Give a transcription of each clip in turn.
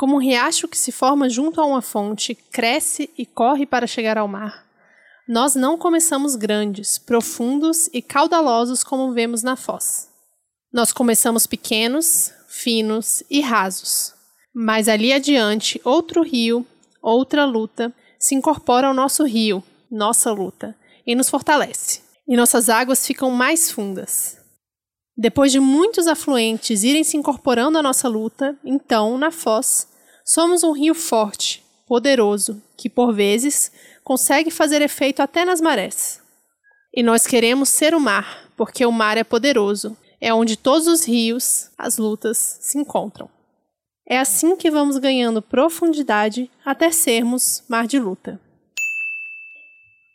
Como um riacho que se forma junto a uma fonte, cresce e corre para chegar ao mar. Nós não começamos grandes, profundos e caudalosos como vemos na foz. Nós começamos pequenos, finos e rasos. Mas ali adiante, outro rio, outra luta, se incorpora ao nosso rio, nossa luta, e nos fortalece. E nossas águas ficam mais fundas. Depois de muitos afluentes irem se incorporando à nossa luta, então, na foz, somos um rio forte, poderoso, que por vezes consegue fazer efeito até nas marés. E nós queremos ser o mar, porque o mar é poderoso, é onde todos os rios, as lutas, se encontram. É assim que vamos ganhando profundidade até sermos mar de luta.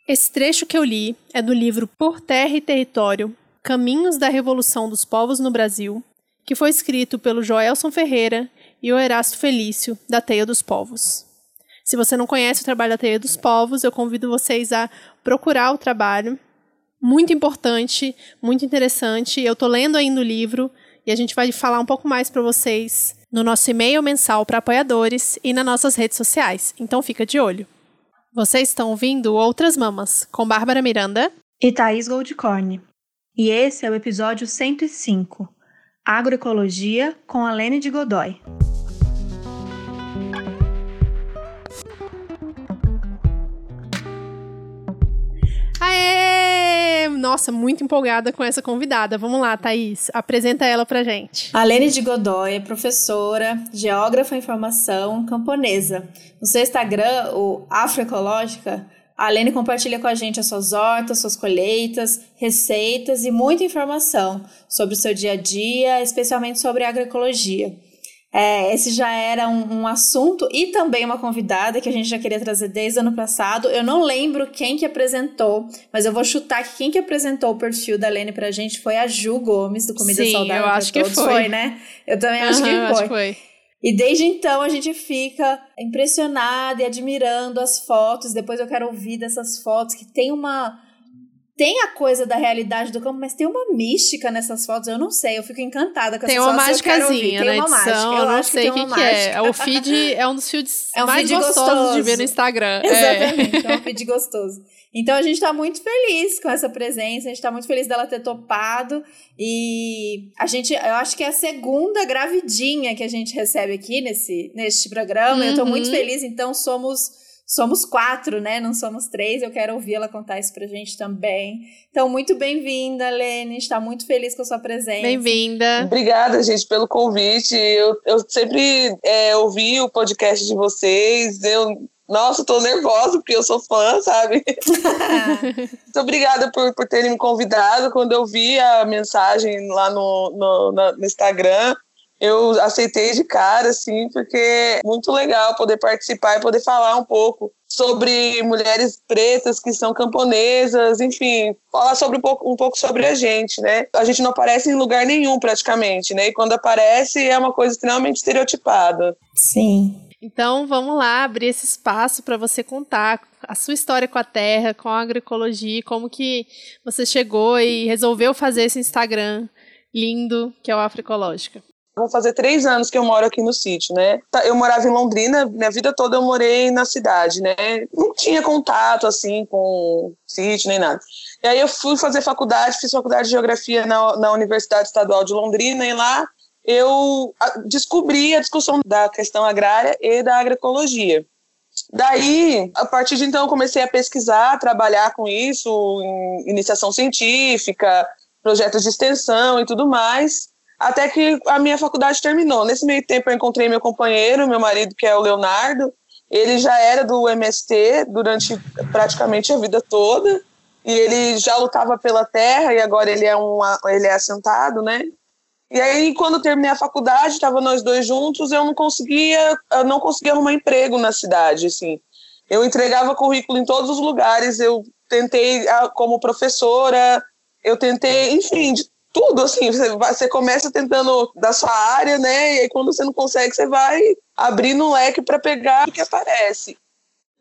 Esse trecho que eu li é do livro Por Terra e Território Caminhos da Revolução dos Povos no Brasil, que foi escrito pelo Joelson Ferreira e o Erasto Felício, da Teia dos Povos. Se você não conhece o trabalho da Teia dos Povos, eu convido vocês a procurar o trabalho. Muito importante, muito interessante. Eu estou lendo ainda o livro e a gente vai falar um pouco mais para vocês no nosso e-mail mensal para apoiadores e nas nossas redes sociais. Então fica de olho. Vocês estão ouvindo Outras Mamas, com Bárbara Miranda e Thaís Goldcorn. E esse é o episódio 105, Agroecologia com a Lene de Godoy. Aê! Nossa, muito empolgada com essa convidada. Vamos lá, Thaís, apresenta ela pra gente. A Lene de Godoy é professora, geógrafa em formação, camponesa. No seu Instagram, o Afroecológica, a Lene compartilha com a gente as suas hortas, suas colheitas, receitas e muita informação sobre o seu dia a dia, especialmente sobre agroecologia. É, esse já era um, um, assunto e também uma convidada que a gente já queria trazer desde o ano passado. Eu não lembro quem que apresentou, mas eu vou chutar que quem que apresentou o perfil da Lene pra gente foi a Ju Gomes, do Comida Sim, Saudável eu acho que foi. foi. né? Eu também uhum, acho, que acho que foi. E desde então a gente fica impressionada e admirando as fotos. Depois eu quero ouvir dessas fotos que tem uma tem a coisa da realidade do campo, mas tem uma mística nessas fotos. Eu não sei, eu fico encantada com tem essas uma fotos. Mágicazinha tem uma uma mágica. Eu, eu não sei o que, que, que é. O feed é um dos feeds é um mais feed gostosos gostoso. de ver no Instagram. Exatamente, é, é um feed gostoso. Então a gente tá muito feliz com essa presença, a gente tá muito feliz dela ter topado. E a gente, eu acho que é a segunda gravidinha que a gente recebe aqui nesse, neste programa. Uhum. Eu tô muito feliz, então somos somos quatro, né? Não somos três. Eu quero ouvir ela contar isso pra gente também. Então, muito bem-vinda, Lene. Está muito feliz com a sua presença. Bem-vinda. Obrigada, gente, pelo convite. Eu, eu sempre é, ouvi o podcast de vocês. Eu, nossa, tô nervosa porque eu sou fã, sabe? muito obrigada por, por terem me convidado. Quando eu vi a mensagem lá no, no, no Instagram, eu aceitei de cara, assim, porque é muito legal poder participar e poder falar um pouco sobre mulheres pretas que são camponesas, enfim, falar sobre um pouco, um pouco sobre a gente, né? A gente não aparece em lugar nenhum praticamente, né? E quando aparece é uma coisa extremamente estereotipada. Sim. Então vamos lá abrir esse espaço para você contar a sua história com a terra, com a agroecologia, como que você chegou e resolveu fazer esse Instagram lindo que é o Afroecológica. Vão fazer três anos que eu moro aqui no sítio, né? Eu morava em Londrina, minha vida toda eu morei na cidade, né? Não tinha contato, assim, com sítio nem nada. E aí eu fui fazer faculdade, fiz faculdade de Geografia na, na Universidade Estadual de Londrina, e lá eu descobri a discussão da questão agrária e da agroecologia. Daí, a partir de então, eu comecei a pesquisar, trabalhar com isso, em iniciação científica, projetos de extensão e tudo mais até que a minha faculdade terminou. Nesse meio tempo eu encontrei meu companheiro, meu marido, que é o Leonardo. Ele já era do MST durante praticamente a vida toda e ele já lutava pela terra e agora ele é um ele é assentado, né? E aí quando terminei a faculdade, estava nós dois juntos, eu não conseguia, eu não conseguia arrumar emprego na cidade, assim. Eu entregava currículo em todos os lugares, eu tentei ah, como professora, eu tentei, enfim, de tudo, assim, você, vai, você começa tentando da sua área, né? E aí quando você não consegue, você vai abrindo um leque para pegar o que aparece.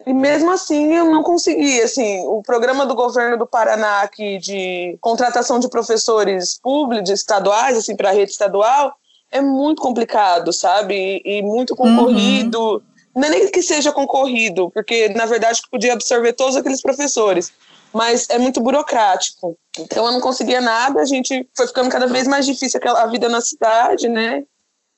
E mesmo assim eu não consegui, assim, o programa do governo do Paraná aqui de contratação de professores públicos, estaduais, assim, para a rede estadual, é muito complicado, sabe? E, e muito concorrido. Uhum. Não é nem que seja concorrido, porque na verdade podia absorver todos aqueles professores, mas é muito burocrático. Então eu não conseguia nada, a gente foi ficando cada vez mais difícil a vida na cidade, né?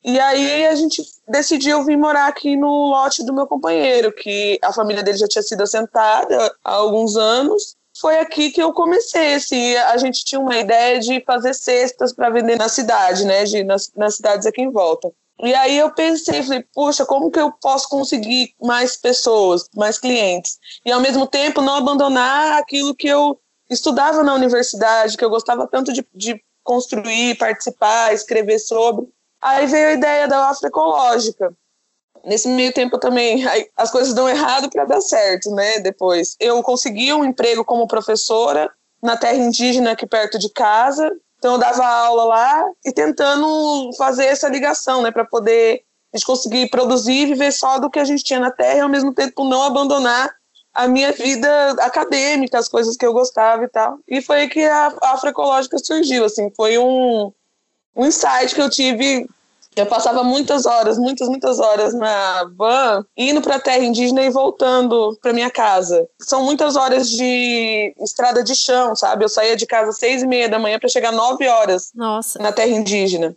E aí a gente decidiu vir morar aqui no lote do meu companheiro, que a família dele já tinha sido assentada há alguns anos. Foi aqui que eu comecei, assim, a gente tinha uma ideia de fazer cestas para vender na cidade, né, de, nas, nas cidades aqui em volta. E aí eu pensei, falei, puxa, como que eu posso conseguir mais pessoas, mais clientes? E ao mesmo tempo não abandonar aquilo que eu estudava na universidade, que eu gostava tanto de, de construir, participar, escrever sobre. Aí veio a ideia da afroecológica. Nesse meio tempo também, as coisas dão errado para dar certo, né? Depois, eu consegui um emprego como professora na terra indígena aqui perto de casa. Então eu dava aula lá e tentando fazer essa ligação, né, para poder a gente conseguir produzir e viver só do que a gente tinha na terra e ao mesmo tempo não abandonar a minha vida acadêmica, as coisas que eu gostava e tal. E foi aí que a afroecológica surgiu, assim, foi um um insight que eu tive. Eu passava muitas horas, muitas, muitas horas na van, indo para a terra indígena e voltando para minha casa. São muitas horas de estrada de chão, sabe? Eu saía de casa às seis e meia da manhã para chegar nove horas Nossa. na terra indígena.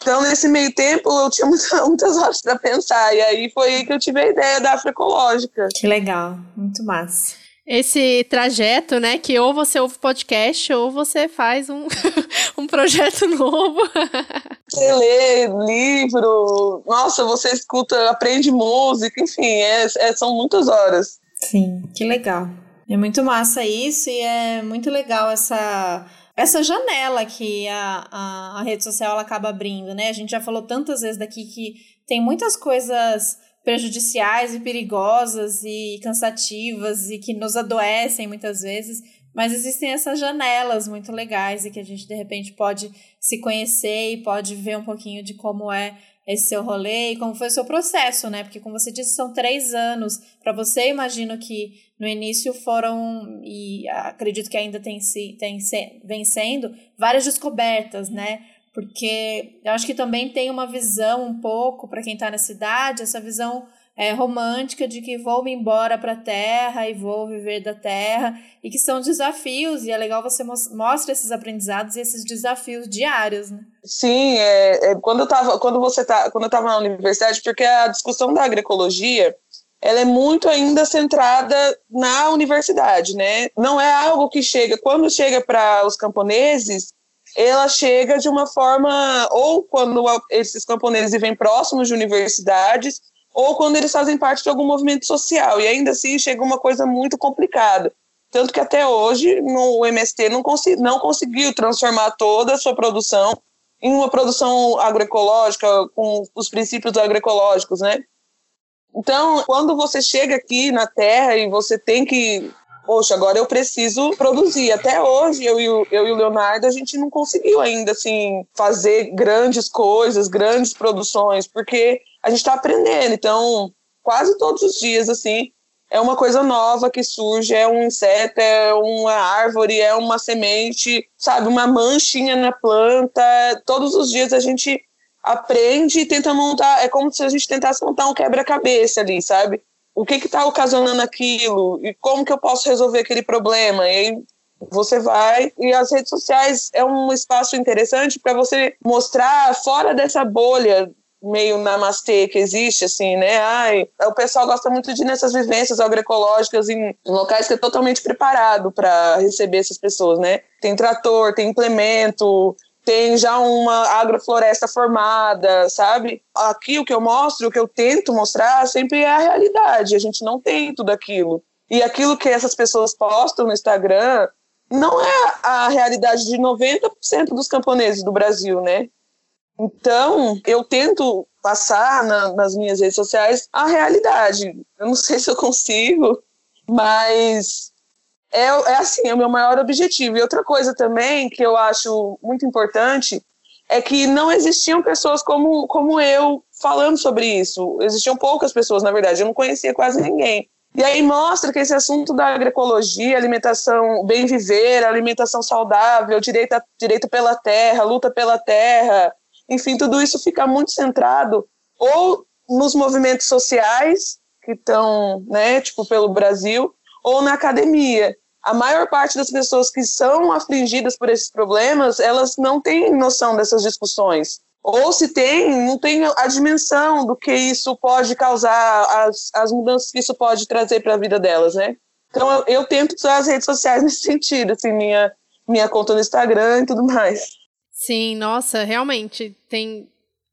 Então, nesse meio tempo, eu tinha muita, muitas horas para pensar. E aí foi aí que eu tive a ideia da afroecológica. Que legal, muito massa esse trajeto, né? Que ou você ouve podcast ou você faz um, um projeto novo. você lê livro, nossa, você escuta, aprende música, enfim, é, é, são muitas horas. Sim, que legal. É muito massa isso e é muito legal essa essa janela que a, a, a rede social acaba abrindo, né? A gente já falou tantas vezes daqui que tem muitas coisas prejudiciais e perigosas e cansativas e que nos adoecem muitas vezes, mas existem essas janelas muito legais e que a gente de repente pode se conhecer e pode ver um pouquinho de como é esse seu rolê e como foi o seu processo, né? Porque, como você disse, são três anos. Para você, imagino que no início foram, e acredito que ainda tem, tem, vem sendo, várias descobertas, né? Porque eu acho que também tem uma visão um pouco para quem está na cidade, essa visão é, romântica de que vou me embora para a terra e vou viver da terra e que são desafios e é legal você mostra esses aprendizados e esses desafios diários, né? Sim, é, é quando eu tava, quando você tá, quando eu estava na universidade, porque a discussão da agroecologia ela é muito ainda centrada na universidade, né? Não é algo que chega quando chega para os camponeses ela chega de uma forma, ou quando esses camponeses vivem próximos de universidades, ou quando eles fazem parte de algum movimento social. E ainda assim chega uma coisa muito complicada. Tanto que até hoje no, o MST não, não conseguiu transformar toda a sua produção em uma produção agroecológica, com os princípios agroecológicos, né? Então, quando você chega aqui na Terra e você tem que poxa, agora eu preciso produzir. Até hoje, eu e, o, eu e o Leonardo, a gente não conseguiu ainda, assim, fazer grandes coisas, grandes produções, porque a gente está aprendendo. Então, quase todos os dias, assim, é uma coisa nova que surge, é um inseto, é uma árvore, é uma semente, sabe, uma manchinha na planta. Todos os dias a gente aprende e tenta montar, é como se a gente tentasse montar um quebra-cabeça ali, sabe? O que está ocasionando aquilo e como que eu posso resolver aquele problema. E aí você vai e as redes sociais é um espaço interessante para você mostrar fora dessa bolha meio namastê que existe, assim, né? Ai, o pessoal gosta muito de ir nessas vivências agroecológicas em locais que é totalmente preparado para receber essas pessoas, né? Tem trator, tem implemento, tem já uma agrofloresta formada, sabe? Aqui o que eu mostro, o que eu tento mostrar sempre é a realidade. A gente não tem tudo aquilo. E aquilo que essas pessoas postam no Instagram não é a realidade de 90% dos camponeses do Brasil, né? Então, eu tento passar na, nas minhas redes sociais a realidade. Eu não sei se eu consigo, mas é, é assim, é o meu maior objetivo. E outra coisa também que eu acho muito importante é que não existiam pessoas como, como eu falando sobre isso. Existiam poucas pessoas, na verdade, eu não conhecia quase ninguém. E aí mostra que esse assunto da agroecologia, alimentação bem viver, alimentação saudável, direito, direito pela terra, luta pela terra, Enfim, tudo isso fica muito centrado ou nos movimentos sociais que estão, né, tipo, pelo Brasil, ou na academia. A maior parte das pessoas que são afligidas por esses problemas, elas não têm noção dessas discussões. Ou se tem, não tem a dimensão do que isso pode causar, as, as mudanças que isso pode trazer para a vida delas, né? Então eu, eu, tento usar as redes sociais nesse sentido, assim, minha, minha conta no Instagram e tudo mais. Sim, nossa, realmente, tem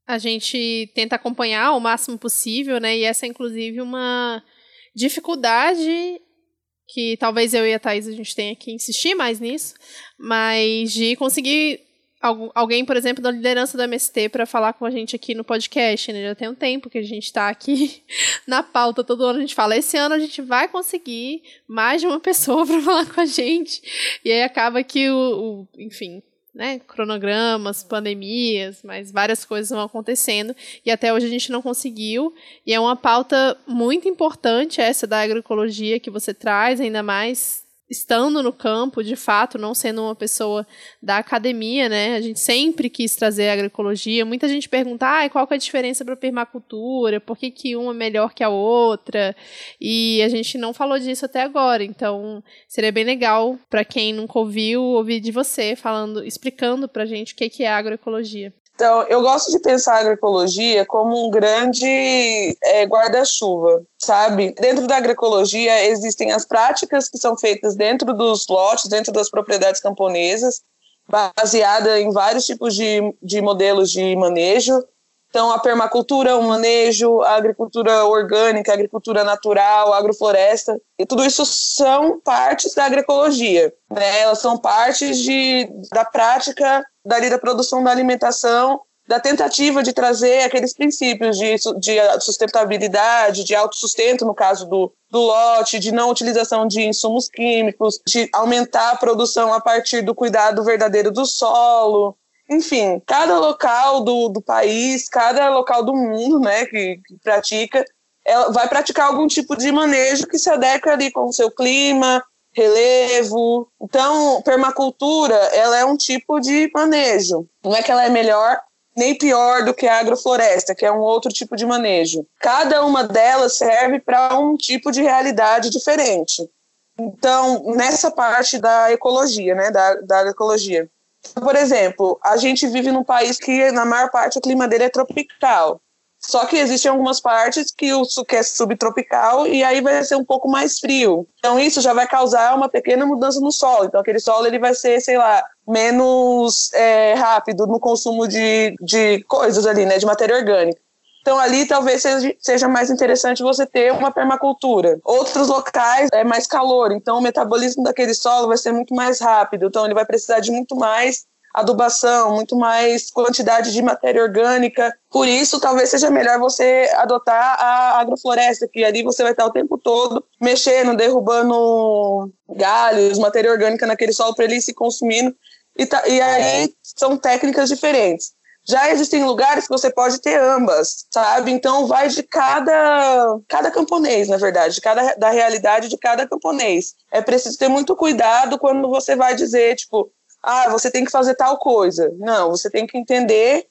a gente tenta acompanhar o máximo possível, né? E essa é inclusive uma dificuldade que talvez eu e a Thaís a gente tenha que insistir mais nisso, mas de conseguir alguém, por exemplo, da liderança do MST para falar com a gente aqui no podcast, né? Já tem um tempo que a gente está aqui na pauta, todo ano a gente fala, esse ano a gente vai conseguir mais de uma pessoa para falar com a gente. E aí acaba que o, o enfim, né, cronogramas, pandemias, mas várias coisas vão acontecendo e até hoje a gente não conseguiu. E é uma pauta muito importante essa da agroecologia que você traz, ainda mais estando no campo, de fato, não sendo uma pessoa da academia, né? A gente sempre quis trazer a agroecologia. Muita gente pergunta, ah, qual que é a diferença para a permacultura? Por que, que uma é melhor que a outra? E a gente não falou disso até agora. Então, seria bem legal para quem nunca ouviu ouvir de você falando, explicando para a gente o que, que é agroecologia. Então, eu gosto de pensar a agroecologia como um grande é, guarda-chuva, sabe? Dentro da agroecologia existem as práticas que são feitas dentro dos lotes, dentro das propriedades camponesas, baseada em vários tipos de, de modelos de manejo. Então, a permacultura, o manejo, a agricultura orgânica, a agricultura natural, a agrofloresta, e tudo isso são partes da agroecologia, né? Elas são partes de, da prática dali da produção da alimentação, da tentativa de trazer aqueles princípios de, de sustentabilidade, de autossustento, no caso do, do lote, de não utilização de insumos químicos, de aumentar a produção a partir do cuidado verdadeiro do solo. Enfim, cada local do, do país, cada local do mundo né, que, que pratica, ela vai praticar algum tipo de manejo que se adequa ali com o seu clima, relevo. Então, permacultura, ela é um tipo de manejo. Não é que ela é melhor nem pior do que a agrofloresta, que é um outro tipo de manejo. Cada uma delas serve para um tipo de realidade diferente. Então, nessa parte da ecologia, né, da, da ecologia. Por exemplo, a gente vive num país que, na maior parte, o clima dele é tropical. Só que existem algumas partes que o que é subtropical e aí vai ser um pouco mais frio. Então isso já vai causar uma pequena mudança no solo. Então aquele solo ele vai ser, sei lá, menos é, rápido no consumo de, de coisas ali, né, de matéria orgânica. Então ali talvez seja, mais interessante você ter uma permacultura. Outros locais é mais calor, então o metabolismo daquele solo vai ser muito mais rápido. Então ele vai precisar de muito mais adubação, muito mais quantidade de matéria orgânica. Por isso, talvez seja melhor você adotar a agrofloresta, que ali você vai estar o tempo todo mexendo, derrubando galhos, matéria orgânica naquele solo para ele ir se consumindo. E, tá, e aí são técnicas diferentes. Já existem lugares que você pode ter ambas, sabe? Então vai de cada cada camponês, na verdade, de cada da realidade de cada camponês. É preciso ter muito cuidado quando você vai dizer, tipo, ah, você tem que fazer tal coisa. Não, você tem que entender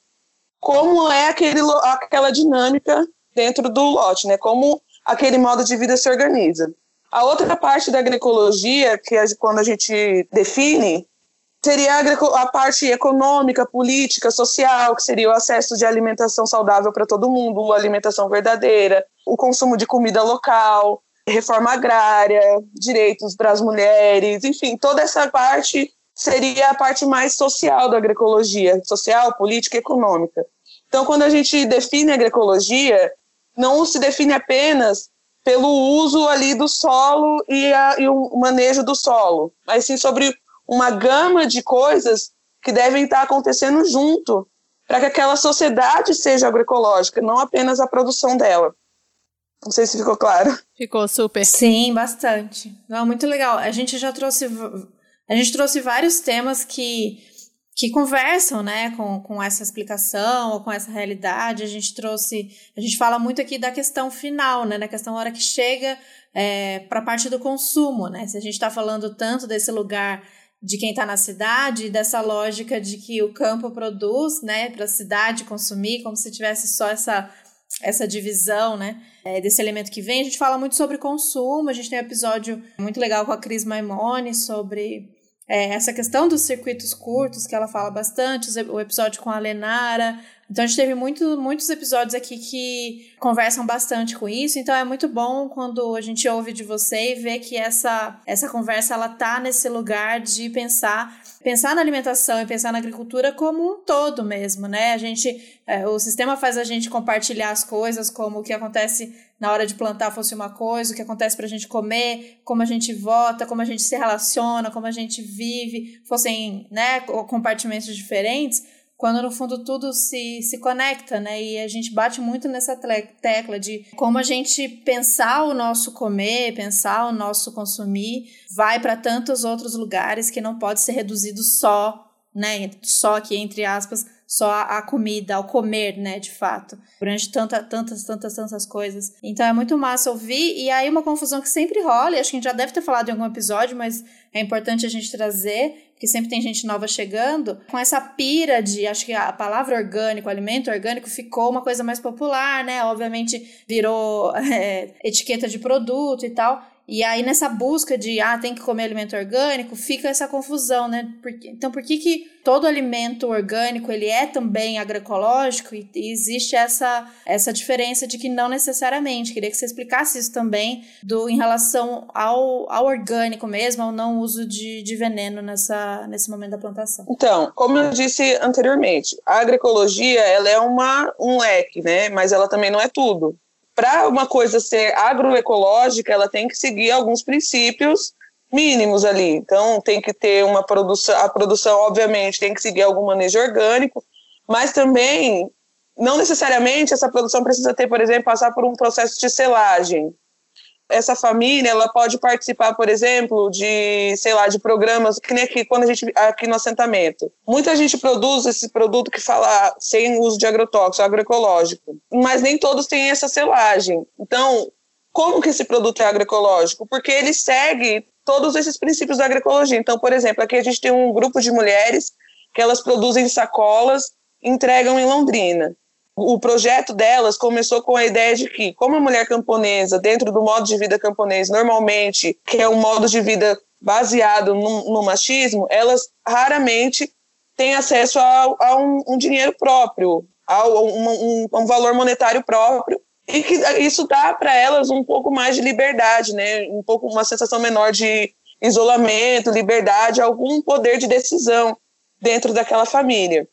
como é aquele, aquela dinâmica dentro do lote, né? Como aquele modo de vida se organiza. A outra parte da agroecologia, que é quando a gente define, seria a, a parte econômica, política, social, que seria o acesso de alimentação saudável para todo mundo, alimentação verdadeira, o consumo de comida local, reforma agrária, direitos para as mulheres, enfim, toda essa parte seria a parte mais social da agroecologia, social, política e econômica. Então, quando a gente define a agroecologia, não se define apenas pelo uso ali do solo e, a, e o manejo do solo, mas sim sobre uma gama de coisas que devem estar acontecendo junto para que aquela sociedade seja agroecológica, não apenas a produção dela. Não sei se ficou claro. Ficou super. Sim, bastante. Não, muito legal. A gente já trouxe a gente trouxe vários temas que, que conversam, né, com, com essa explicação ou com essa realidade. A gente trouxe, a gente fala muito aqui da questão final, né, da questão hora que chega é, para a parte do consumo, né. Se a gente está falando tanto desse lugar de quem está na cidade, dessa lógica de que o campo produz, né, para a cidade consumir, como se tivesse só essa essa divisão, né, é, desse elemento que vem. A gente fala muito sobre consumo, a gente tem um episódio muito legal com a Cris Maimone sobre é, essa questão dos circuitos curtos, que ela fala bastante, o episódio com a Lenara, então a gente teve muito, muitos episódios aqui que conversam bastante com isso. Então é muito bom quando a gente ouve de você e vê que essa, essa conversa ela tá nesse lugar de pensar pensar na alimentação e pensar na agricultura como um todo mesmo, né? A gente, é, o sistema faz a gente compartilhar as coisas, como o que acontece na hora de plantar fosse uma coisa, o que acontece para a gente comer, como a gente vota, como a gente se relaciona, como a gente vive, fossem, né, compartimentos diferentes quando no fundo tudo se, se conecta, né? E a gente bate muito nessa tecla de como a gente pensar o nosso comer, pensar o nosso consumir, vai para tantos outros lugares que não pode ser reduzido só, né? Só aqui, entre aspas, só a comida, ao comer, né, de fato. Durante tanta, tantas, tantas, tantas coisas. Então é muito massa ouvir. E aí uma confusão que sempre rola, e acho que a gente já deve ter falado em algum episódio, mas é importante a gente trazer, que sempre tem gente nova chegando, com essa pira de, acho que a palavra orgânico, alimento orgânico, ficou uma coisa mais popular, né? Obviamente virou é, etiqueta de produto e tal. E aí, nessa busca de, ah, tem que comer alimento orgânico, fica essa confusão, né? Então, por que, que todo alimento orgânico, ele é também agroecológico? E, e, existe essa, essa diferença de que não necessariamente. Queria que você explicasse isso também do, em relação ao, ao orgânico mesmo, ao não uso de, de veneno nessa, nesse momento da plantação. Então, como eu disse anteriormente, a agroecologia, ela é uma, um leque, né? Mas ela também não é tudo para uma coisa ser agroecológica, ela tem que seguir alguns princípios mínimos ali. Então, tem que ter uma produção, a produção, obviamente, tem que seguir algum manejo orgânico, mas também, não necessariamente essa produção precisa ter, por exemplo, passar por um processo de selagem essa família ela pode participar, por exemplo, de, sei lá, de programas, que nem aqui, quando a gente, aqui no assentamento. Muita gente produz esse produto que fala sem uso de agrotóxico, agroecológico, mas nem todos têm essa selagem. Então, como que esse produto é agroecológico? Porque ele segue todos esses princípios da agroecologia. Então, por exemplo, aqui a gente tem um grupo de mulheres que elas produzem sacolas, entregam em Londrina o projeto delas começou com a ideia de que, como a mulher camponesa, dentro do modo de vida camponês, normalmente, que é um modo de vida baseado no, no machismo, elas raramente têm acesso a, a um, um, dinheiro próprio, a um, um, valor monetário próprio, e que isso dá para elas um pouco mais de liberdade, né? um pouco uma sensação menor de isolamento, liberdade, algum poder de decisão dentro daquela família.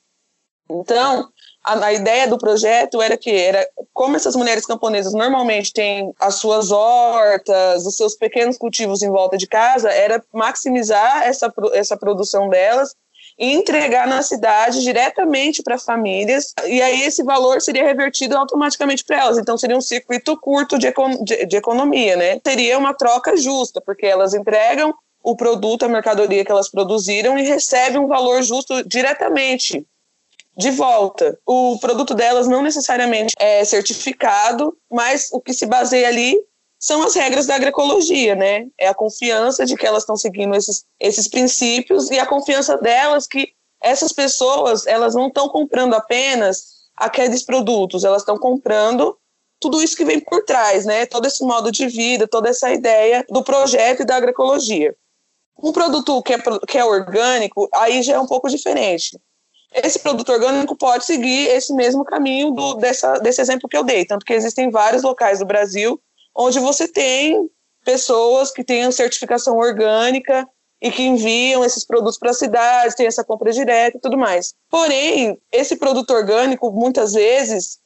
Então, a, a, ideia do projeto era que era como essas mulheres camponesas normalmente têm as suas hortas, os seus pequenos cultivos em volta de casa, era maximizar essa, essa produção delas e entregar na cidade diretamente para famílias, e aí esse valor seria revertido automaticamente para elas. Então seria um circuito curto de, de, de economia, né? Seria uma troca justa, porque elas entregam o produto, a mercadoria que elas produziram e recebem um valor justo diretamente de volta. O produto delas não necessariamente é certificado, mas o que se baseia ali são as regras da agroecologia, né? É a confiança de que elas estão seguindo esses, esses princípios e a confiança delas que essas pessoas elas não estão comprando apenas aqueles produtos, elas estão comprando tudo isso que vem por trás, né? Todo esse modo de vida, toda essa ideia do projeto e da agroecologia. Um produto que é, que é orgânico, aí já é um pouco diferente esse produto orgânico pode seguir esse mesmo caminho do, dessa, desse exemplo que eu dei. Tanto que existem vários locais do Brasil onde você tem pessoas que têm certificação orgânica e que enviam esses produtos para a cidade, tem essa compra direta e tudo mais. Porém, esse produto orgânico, muitas vezes,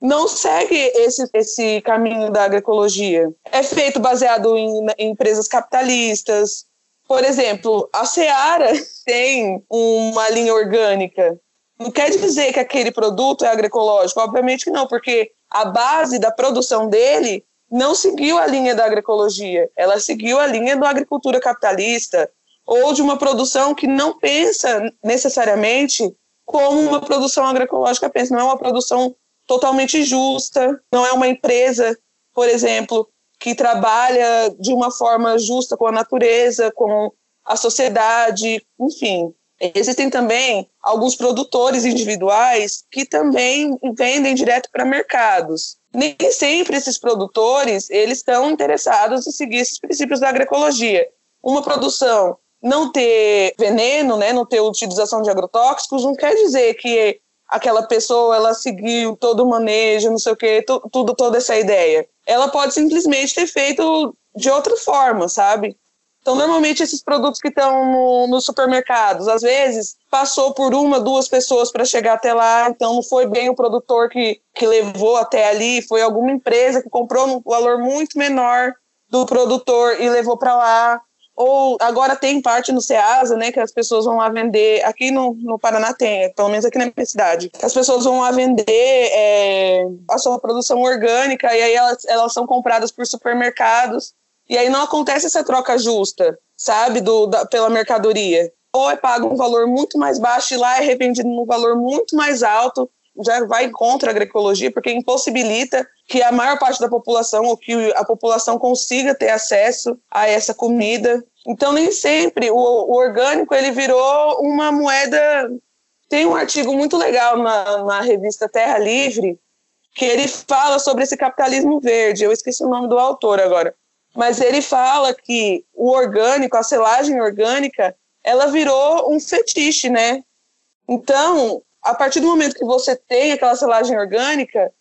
não segue esse, esse caminho da agroecologia. É feito baseado em, em empresas capitalistas, por exemplo, a Seara tem uma linha orgânica. Não quer dizer que aquele produto é agroecológico, obviamente que não, porque a base da produção dele não seguiu a linha da agroecologia, ela seguiu a linha da agricultura capitalista ou de uma produção que não pensa necessariamente como uma produção agroecológica pensa, não é uma produção totalmente justa, não é uma empresa, por exemplo, que trabalha de uma forma justa com a natureza, com a sociedade, enfim. Existem também alguns produtores individuais que também vendem direto para mercados. Nem sempre esses produtores eles estão interessados em seguir esses princípios da agroecologia. Uma produção não ter veneno, né, não ter utilização de agrotóxicos, não quer dizer que aquela pessoa ela seguiu todo o manejo, não sei o que, tudo, toda essa ideia. Ela pode simplesmente ter feito de outra forma, sabe? Então, normalmente, esses produtos que estão no, nos supermercados, às vezes, passou por uma, duas pessoas para chegar até lá, então não foi bem o produtor que, que levou até ali, foi alguma empresa que comprou um valor muito menor do produtor e levou para lá. Ou agora tem parte no Ceasa, né, que as pessoas vão lá vender. Aqui no, no Paraná tem, pelo menos aqui na minha cidade. As pessoas vão lá vender é, a sua produção orgânica e aí elas, elas são compradas por supermercados e aí não acontece essa troca justa, sabe, do, da, pela mercadoria. Ou é pago um valor muito mais baixo e lá é revendido num valor muito mais alto, já vai contra a agroecologia, porque impossibilita que a maior parte da população, ou que a população consiga ter acesso a essa comida. Então, nem sempre o, o orgânico ele virou uma moeda. Tem um artigo muito legal na, na revista Terra Livre, que ele fala sobre esse capitalismo verde. Eu esqueci o nome do autor agora mas ele fala que o orgânico, a selagem orgânica, ela virou um fetiche, né? Então, a partir do momento que você tem aquela selagem orgânica,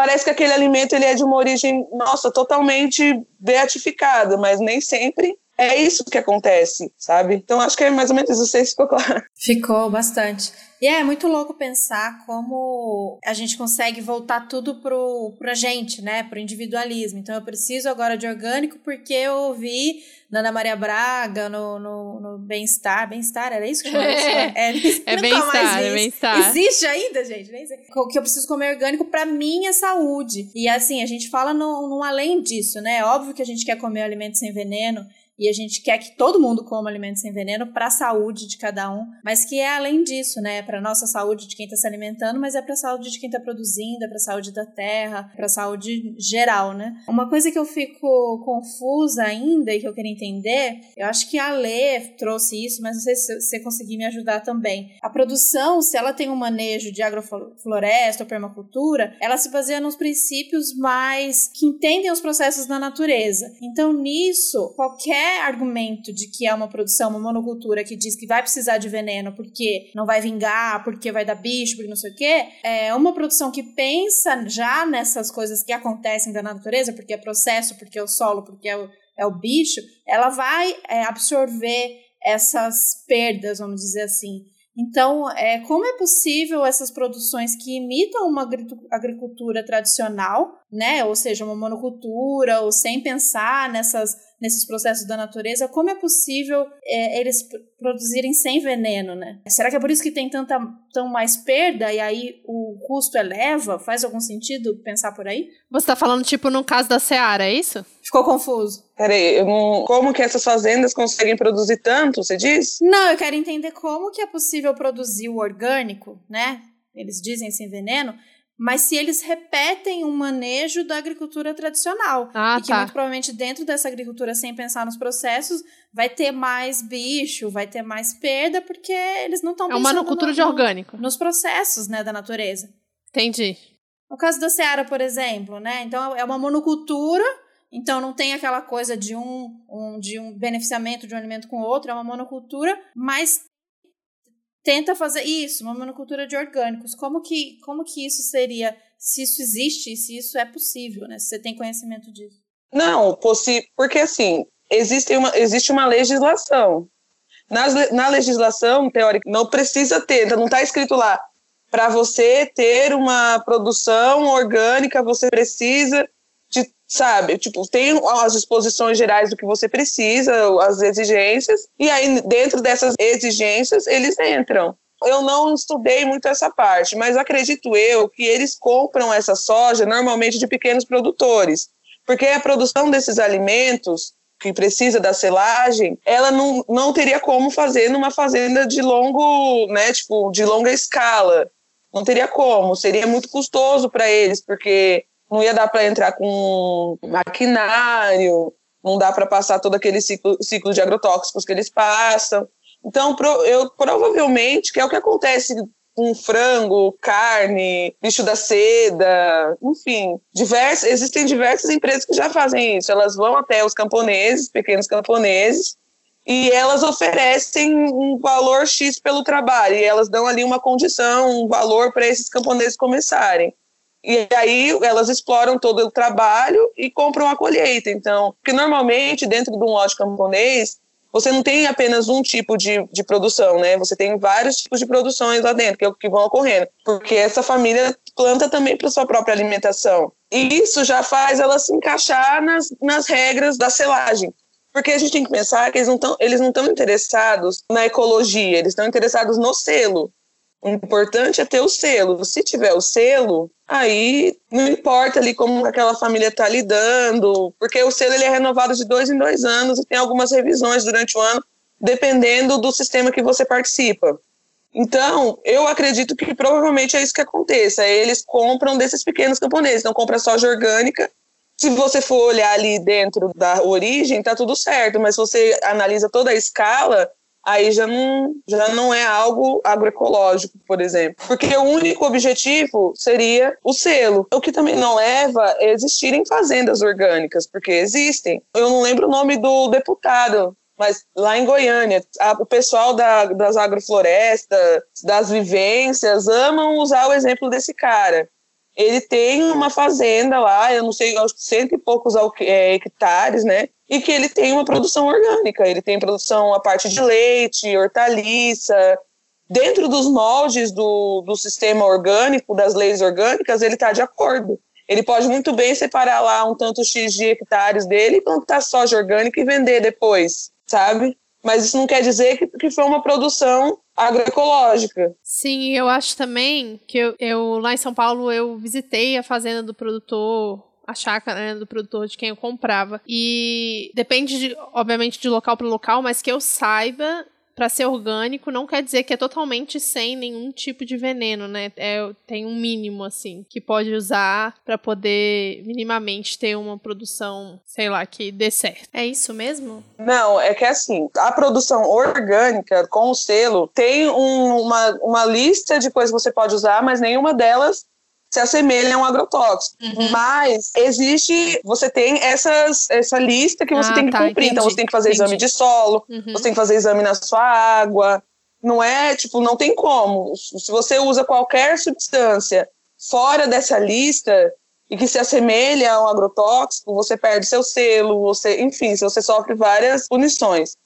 parece que aquele alimento ele é de uma origem, nossa, totalmente beatificada, mas nem sempre é isso que acontece, sabe? Então acho que é mais ou menos isso, se ficou claro. Ficou bastante. E é muito louco pensar como a gente consegue voltar tudo pro, pra gente, né? Pro individualismo. Então eu preciso agora de orgânico porque eu ouvi na Ana Maria Braga, no, no, no Bem-Estar. Bem-Estar, era isso que eu É, é, é Bem-Estar, é Bem-Estar. Existe ainda, gente? Nem sei. Que eu preciso comer orgânico pra minha saúde. E assim, a gente fala no além disso, né? É óbvio que a gente quer comer alimento sem veneno e a gente quer que todo mundo coma alimentos sem veneno para a saúde de cada um, mas que é além disso, né? Para nossa saúde de quem está se alimentando, mas é para a saúde de quem está produzindo, é para a saúde da terra, para a saúde geral, né? Uma coisa que eu fico confusa ainda e que eu queria entender, eu acho que a Lê trouxe isso, mas não sei se você conseguir me ajudar também. A produção, se ela tem um manejo de agrofloresta ou permacultura, ela se baseia nos princípios mais que entendem os processos da natureza. Então, nisso, qualquer argumento de que é uma produção, uma monocultura que diz que vai precisar de veneno porque não vai vingar, porque vai dar bicho, porque não sei o quê, é uma produção que pensa já nessas coisas que acontecem da natureza, porque é processo, porque é o solo, porque é o, é o bicho, ela vai é, absorver essas perdas, vamos dizer assim. Então, é, como é possível essas produções que imitam uma agricultura tradicional, né, ou seja, uma monocultura, ou sem pensar nessas nesses processos da natureza, como é possível é, eles produzirem sem veneno, né? Será que é por isso que tem tanta tão mais perda e aí o custo eleva? Faz algum sentido pensar por aí? Você está falando tipo no caso da Seara, é isso? Ficou confuso. Peraí, não... como que essas fazendas conseguem produzir tanto, você diz? Não, eu quero entender como que é possível produzir o orgânico, né? Eles dizem sem veneno, mas se eles repetem um manejo da agricultura tradicional. Ah, e que tá. muito provavelmente dentro dessa agricultura, sem pensar nos processos, vai ter mais bicho, vai ter mais perda, porque eles não estão É pensando uma monocultura no, de orgânico. nos processos né, da natureza. Entendi. No caso da Seara, por exemplo, né? Então é uma monocultura, então não tem aquela coisa de um, um de um beneficiamento de um alimento com o outro, é uma monocultura, mas tenta fazer isso, uma monocultura de orgânicos. Como que, como que isso seria, se isso existe, se isso é possível, né? Se você tem conhecimento disso. Não, porque assim, existe uma, existe uma legislação. Nas, na legislação, teórica, não precisa ter, não está escrito lá, para você ter uma produção orgânica, você precisa sabe, tipo, tem as disposições gerais do que você precisa, as exigências, e aí dentro dessas exigências eles entram. Eu não estudei muito essa parte, mas acredito eu que eles compram essa soja normalmente de pequenos produtores, porque a produção desses alimentos que precisa da selagem, ela não, não teria como fazer numa fazenda de longo, né, tipo, de longa escala. Não teria como, seria muito custoso para eles, porque não ia dar para entrar com maquinário, não dá para passar todo aquele ciclo, ciclo de agrotóxicos que eles passam. Então, eu provavelmente, que é o que acontece com frango, carne, bicho da seda, enfim, diversas, existem diversas empresas que já fazem isso. Elas vão até os camponeses, pequenos camponeses, e elas oferecem um valor X pelo trabalho, e elas dão ali uma condição, um valor para esses camponeses começarem. E aí elas exploram todo o trabalho e compram a colheita. Então, porque normalmente dentro de um lote camponês, você não tem apenas um tipo de, de produção, né? Você tem vários tipos de produções lá dentro que, que vão ocorrendo, porque essa família planta também para sua própria alimentação. E isso já faz ela se encaixar nas, nas regras da selagem. Porque a gente tem que pensar que eles não estão interessados na ecologia, eles estão interessados no selo. O importante é ter o selo. Se tiver o selo, aí não importa ali como aquela família está lidando, porque o selo ele é renovado de dois em dois anos e tem algumas revisões durante o ano, dependendo do sistema que você participa. Então, eu acredito que provavelmente é isso que aconteça. Eles compram desses pequenos camponeses, não compram soja orgânica. Se você for olhar ali dentro da origem, tá tudo certo, mas se você analisa toda a escala, aí já não, já não é algo agroecológico, por exemplo. Porque o único objetivo seria o selo, o que também não leva a existirem fazendas orgânicas, porque existem. Eu não lembro o nome do deputado, mas lá em Goiânia, a, o pessoal da, das agroflorestas, das vivências, amam usar o exemplo desse cara. Ele tem uma fazenda lá, eu não sei, acho que cento e poucos é, hectares, né? E que ele tem uma produção orgânica, ele tem produção a parte de leite, hortaliça. Dentro dos moldes do, do sistema orgânico, das leis orgânicas, ele está de acordo. Ele pode muito bem separar lá um tanto X de hectares dele e plantar soja orgânica e vender depois, sabe? Mas isso não quer dizer que, que foi uma produção agroecológica. Sim, eu acho também que eu, eu lá em São Paulo eu visitei a fazenda do produtor a chácara né, do produtor de quem eu comprava. E depende, de, obviamente, de local para local, mas que eu saiba, para ser orgânico não quer dizer que é totalmente sem nenhum tipo de veneno, né? É, tem um mínimo, assim, que pode usar para poder minimamente ter uma produção, sei lá, que dê certo. É isso mesmo? Não, é que assim, a produção orgânica com o selo tem um, uma, uma lista de coisas que você pode usar, mas nenhuma delas se assemelha a um agrotóxico. Uhum. Mas existe, você tem essas, essa lista que você ah, tem que tá, cumprir. Entendi, então você tem que fazer entendi. exame de solo, uhum. você tem que fazer exame na sua água. Não é, tipo, não tem como. Se você usa qualquer substância fora dessa lista e que se assemelha a um agrotóxico, você perde seu selo, você, enfim, você sofre várias punições.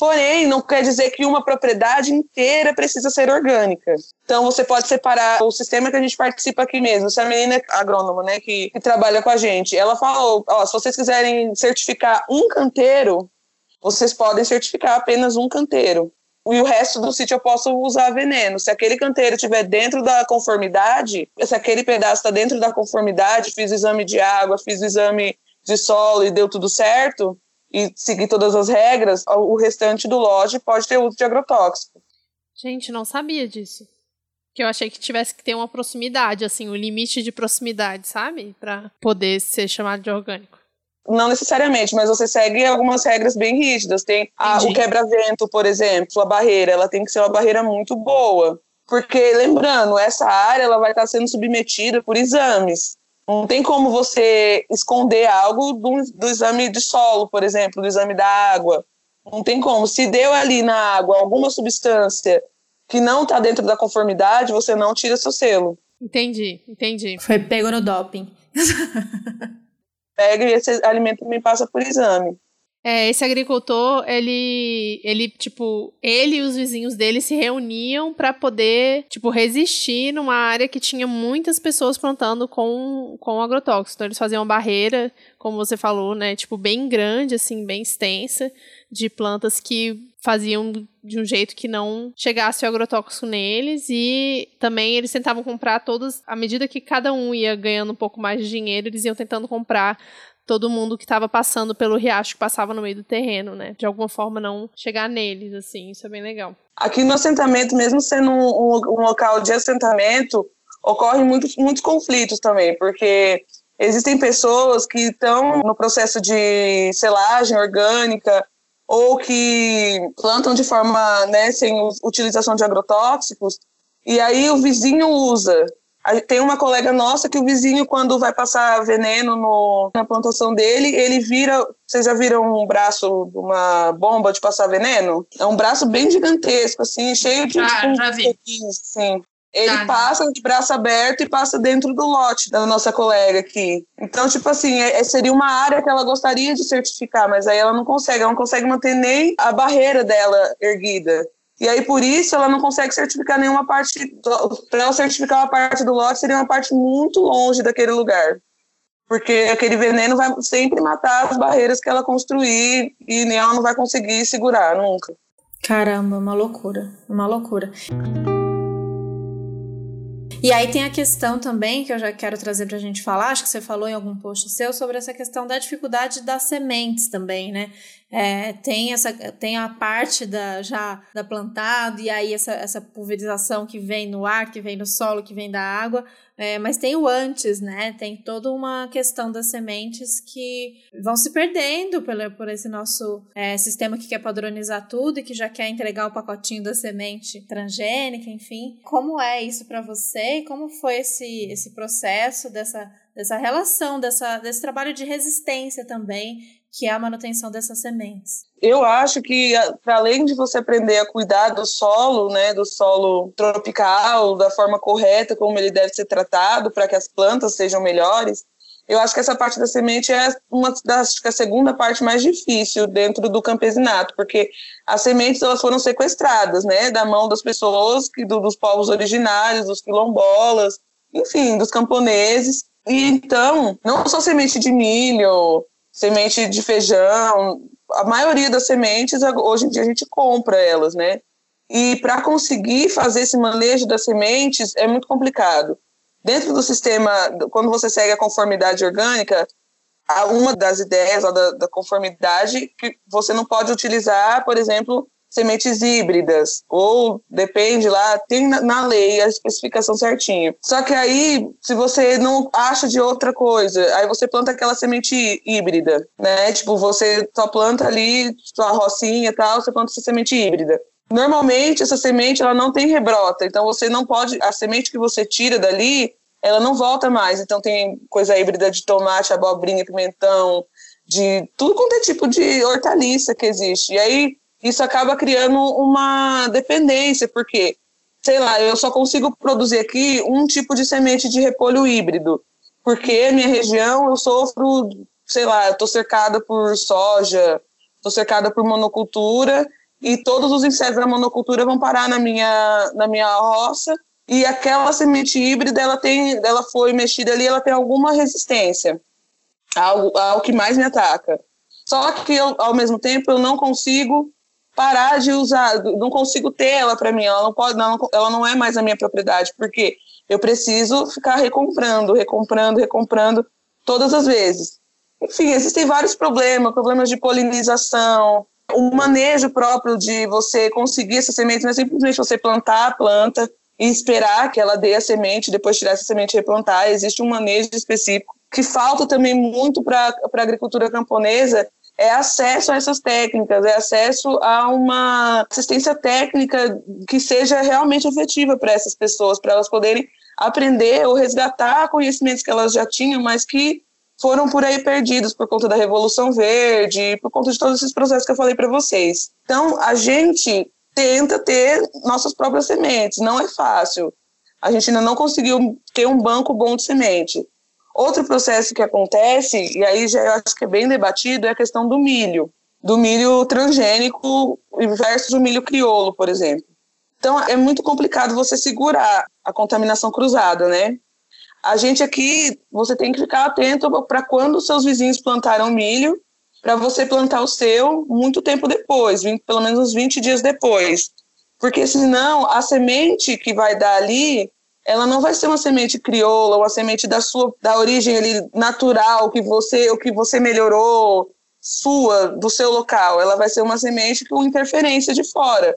Porém, não quer dizer que uma propriedade inteira precisa ser orgânica. Então, você pode separar o sistema que a gente participa aqui mesmo. Essa menina é agrônoma, né, que, que trabalha com a gente, ela falou: ó, se vocês quiserem certificar um canteiro, vocês podem certificar apenas um canteiro. E o resto do sítio eu posso usar veneno. Se aquele canteiro estiver dentro da conformidade, se aquele pedaço está dentro da conformidade, fiz o exame de água, fiz o exame de solo e deu tudo certo, e seguir todas as regras, o restante do lote pode ter uso de agrotóxico. Gente, não sabia disso. Que eu achei que tivesse que ter uma proximidade, assim, o um limite de proximidade, sabe? Para poder ser chamado de orgânico. Não necessariamente, mas você segue algumas regras bem rígidas. Tem a, o quebra-vento, por exemplo, a barreira, ela tem que ser uma barreira muito boa. Porque, lembrando, essa área ela vai estar sendo submetida por exames. Não tem como você esconder algo do, do exame de solo, por exemplo, do exame da água. Não tem como. Se deu ali na água alguma substância que não está dentro da conformidade, você não tira seu selo. Entendi, entendi. Foi pego no doping. Pega e esse alimento também passa por exame. É, esse agricultor, ele, ele, tipo, ele e os vizinhos dele se reuniam para poder, tipo, resistir numa área que tinha muitas pessoas plantando com, com agrotóxico. Então, eles faziam uma barreira, como você falou, né, tipo, bem grande, assim, bem extensa, de plantas que faziam de um jeito que não chegasse o agrotóxico neles e também eles tentavam comprar todas, à medida que cada um ia ganhando um pouco mais de dinheiro, eles iam tentando comprar todo mundo que estava passando pelo riacho que passava no meio do terreno, né? De alguma forma não chegar neles, assim, isso é bem legal. Aqui no assentamento, mesmo sendo um, um, local de assentamento, ocorrem muitos, muitos conflitos também, porque Existem pessoas que estão no processo de selagem orgânica ou que plantam de forma, né, sem utilização de agrotóxicos, e aí o vizinho usa. Tem uma colega nossa que o vizinho, quando vai passar veneno no, na plantação dele, ele vira. Vocês já viram um braço de uma bomba de passar veneno? É um braço bem gigantesco, assim, cheio de. Ah, tipo, já vi. Assim. Ele passa de braço aberto e passa dentro do lote da nossa colega aqui. Então, tipo assim, é, é, seria uma área que ela gostaria de certificar, mas aí ela não consegue, ela não consegue manter nem a barreira dela erguida. E aí, por isso, ela não consegue certificar nenhuma parte. Para ela certificar uma parte do lote, seria uma parte muito longe daquele lugar. Porque aquele veneno vai sempre matar as barreiras que ela construir e ela não vai conseguir segurar nunca. Caramba, uma loucura. Uma loucura. E aí tem a questão também que eu já quero trazer para a gente falar, acho que você falou em algum post seu, sobre essa questão da dificuldade das sementes também, né? É, tem essa tem a parte da já da plantado e aí essa, essa pulverização que vem no ar, que vem no solo, que vem da água, é, mas tem o antes, né? Tem toda uma questão das sementes que vão se perdendo por, por esse nosso é, sistema que quer padronizar tudo e que já quer entregar o pacotinho da semente transgênica, enfim. Como é isso para você e como foi esse, esse processo dessa, dessa relação, dessa, desse trabalho de resistência também que é a manutenção dessas sementes. Eu acho que, para além de você aprender a cuidar do solo, né, do solo tropical, da forma correta como ele deve ser tratado para que as plantas sejam melhores, eu acho que essa parte da semente é uma das, a segunda parte mais difícil dentro do campesinato, porque as sementes elas foram sequestradas, né, da mão das pessoas, do, dos povos originários, dos quilombolas, enfim, dos camponeses. E então, não só semente de milho, semente de feijão, a maioria das sementes, hoje em dia a gente compra elas, né? E para conseguir fazer esse manejo das sementes é muito complicado. Dentro do sistema, quando você segue a conformidade orgânica, uma das ideias da, da conformidade que você não pode utilizar, por exemplo, sementes híbridas, ou depende lá, tem na, lei a especificação certinha. Só que aí, se você não acha de outra coisa, aí você planta aquela semente híbrida, né? Tipo, você só planta ali sua rocinha e tal, você planta essa semente híbrida. Normalmente, essa semente ela não tem rebrota, então você não pode, a semente que você tira dali, ela não volta mais. Então tem coisa híbrida de tomate, abobrinha, pimentão, de tudo quanto é tipo de hortaliça que existe. E aí isso acaba criando uma dependência, porque, sei lá, eu só consigo produzir aqui um tipo de semente de repolho híbrido, porque minha região eu sofro, sei lá, eu estou cercada por soja, estou cercada por monocultura, e todos os insetos da monocultura vão parar na minha, na minha roça, e aquela semente híbrida, ela tem, ela foi mexida ali, ela tem alguma resistência ao, ao que mais me ataca. Só que eu, ao mesmo tempo eu não consigo parar de usar, não consigo ter ela para mim, ela não pode, não, ela não é mais a minha propriedade, porque eu preciso ficar recomprando, recomprando, recomprando todas as vezes. Enfim, existem vários problemas, problemas de polinização, o manejo próprio de você conseguir essa semente, não é simplesmente você plantar a planta e esperar que ela dê a semente, depois tirar essa semente e replantar, existe um manejo específico que falta também muito para a agricultura camponesa, é acesso a essas técnicas, é acesso a uma assistência técnica que seja realmente efetiva para essas pessoas, para elas poderem aprender ou resgatar conhecimentos que elas já tinham, mas que foram por aí perdidos por conta da Revolução Verde, por conta de todos esses processos que eu falei para vocês. Então, a gente tenta ter nossas próprias sementes, não é fácil. A gente ainda não conseguiu ter um banco bom de semente. Outro processo que acontece, e aí já eu acho que é bem debatido, é a questão do milho, do milho transgênico versus o milho crioulo, por exemplo. Então é muito complicado você segurar a contaminação cruzada, né? A gente aqui, você tem que ficar atento para quando seus vizinhos plantaram milho, para você plantar o seu muito tempo depois, pelo menos uns 20 dias depois. Porque senão a semente que vai dar ali ela não vai ser uma semente crioula, uma semente da sua da origem ali natural que você o que você melhorou sua do seu local. Ela vai ser uma semente com interferência de fora.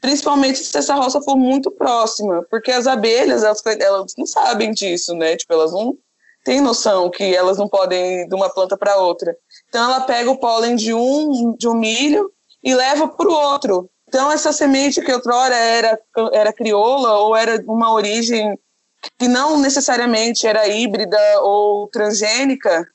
Principalmente se essa roça for muito próxima, porque as abelhas elas, elas não sabem disso, né? Tipo, elas não têm noção que elas não podem ir de uma planta para outra. Então ela pega o pólen de um, de um milho e leva para o outro. Então essa semente que outrora era, era crioula ou era uma origem que não necessariamente era híbrida ou transgênica,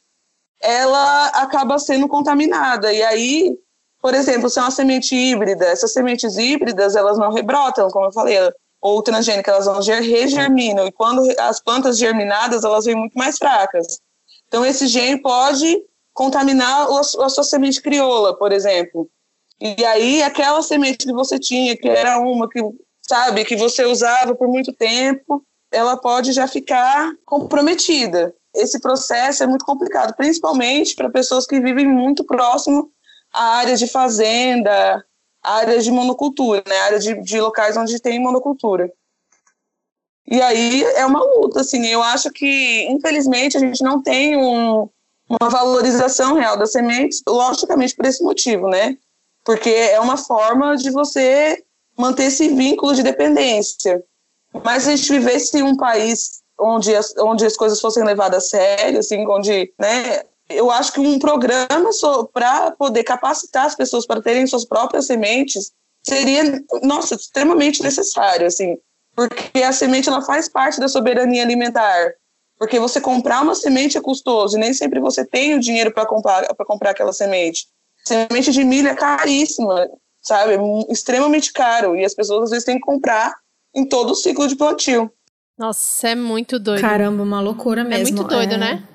ela acaba sendo contaminada. E aí, por exemplo, se é uma semente híbrida, essas sementes híbridas, elas não rebrotam, como eu falei, ou transgênicas, elas vão regerminam. E quando as plantas germinadas, elas vêm muito mais fracas. Então, esse gene pode contaminar a sua semente crioula, por exemplo. E aí, aquela semente que você tinha, que era uma que, sabe, que você usava por muito tempo, ela pode já ficar comprometida. Esse processo é muito complicado, principalmente para pessoas que vivem muito próximo à área de fazenda, áreas de monocultura, né? Áreas de, de locais onde tem monocultura. E aí é uma luta, assim. Eu acho que, infelizmente, a gente não tem um, uma valorização real das sementes, logicamente por esse motivo, né? Porque é uma forma de você manter esse vínculo de dependência. Mas se a gente vivesse em um país onde as, onde as coisas fossem levadas a sério, assim, onde né, eu acho que um programa para poder capacitar as pessoas para terem suas próprias sementes seria, nossa, extremamente necessário, assim, porque a semente ela faz parte da soberania alimentar. Porque você comprar uma semente é custoso e nem sempre você tem o dinheiro para comprar comprar aquela semente. Semente de milho é caríssima, sabe? É extremamente caro e as pessoas às vezes têm que comprar em todo o ciclo de plantio. Nossa, é muito doido. Caramba, uma loucura mesmo. É muito doido, é... né?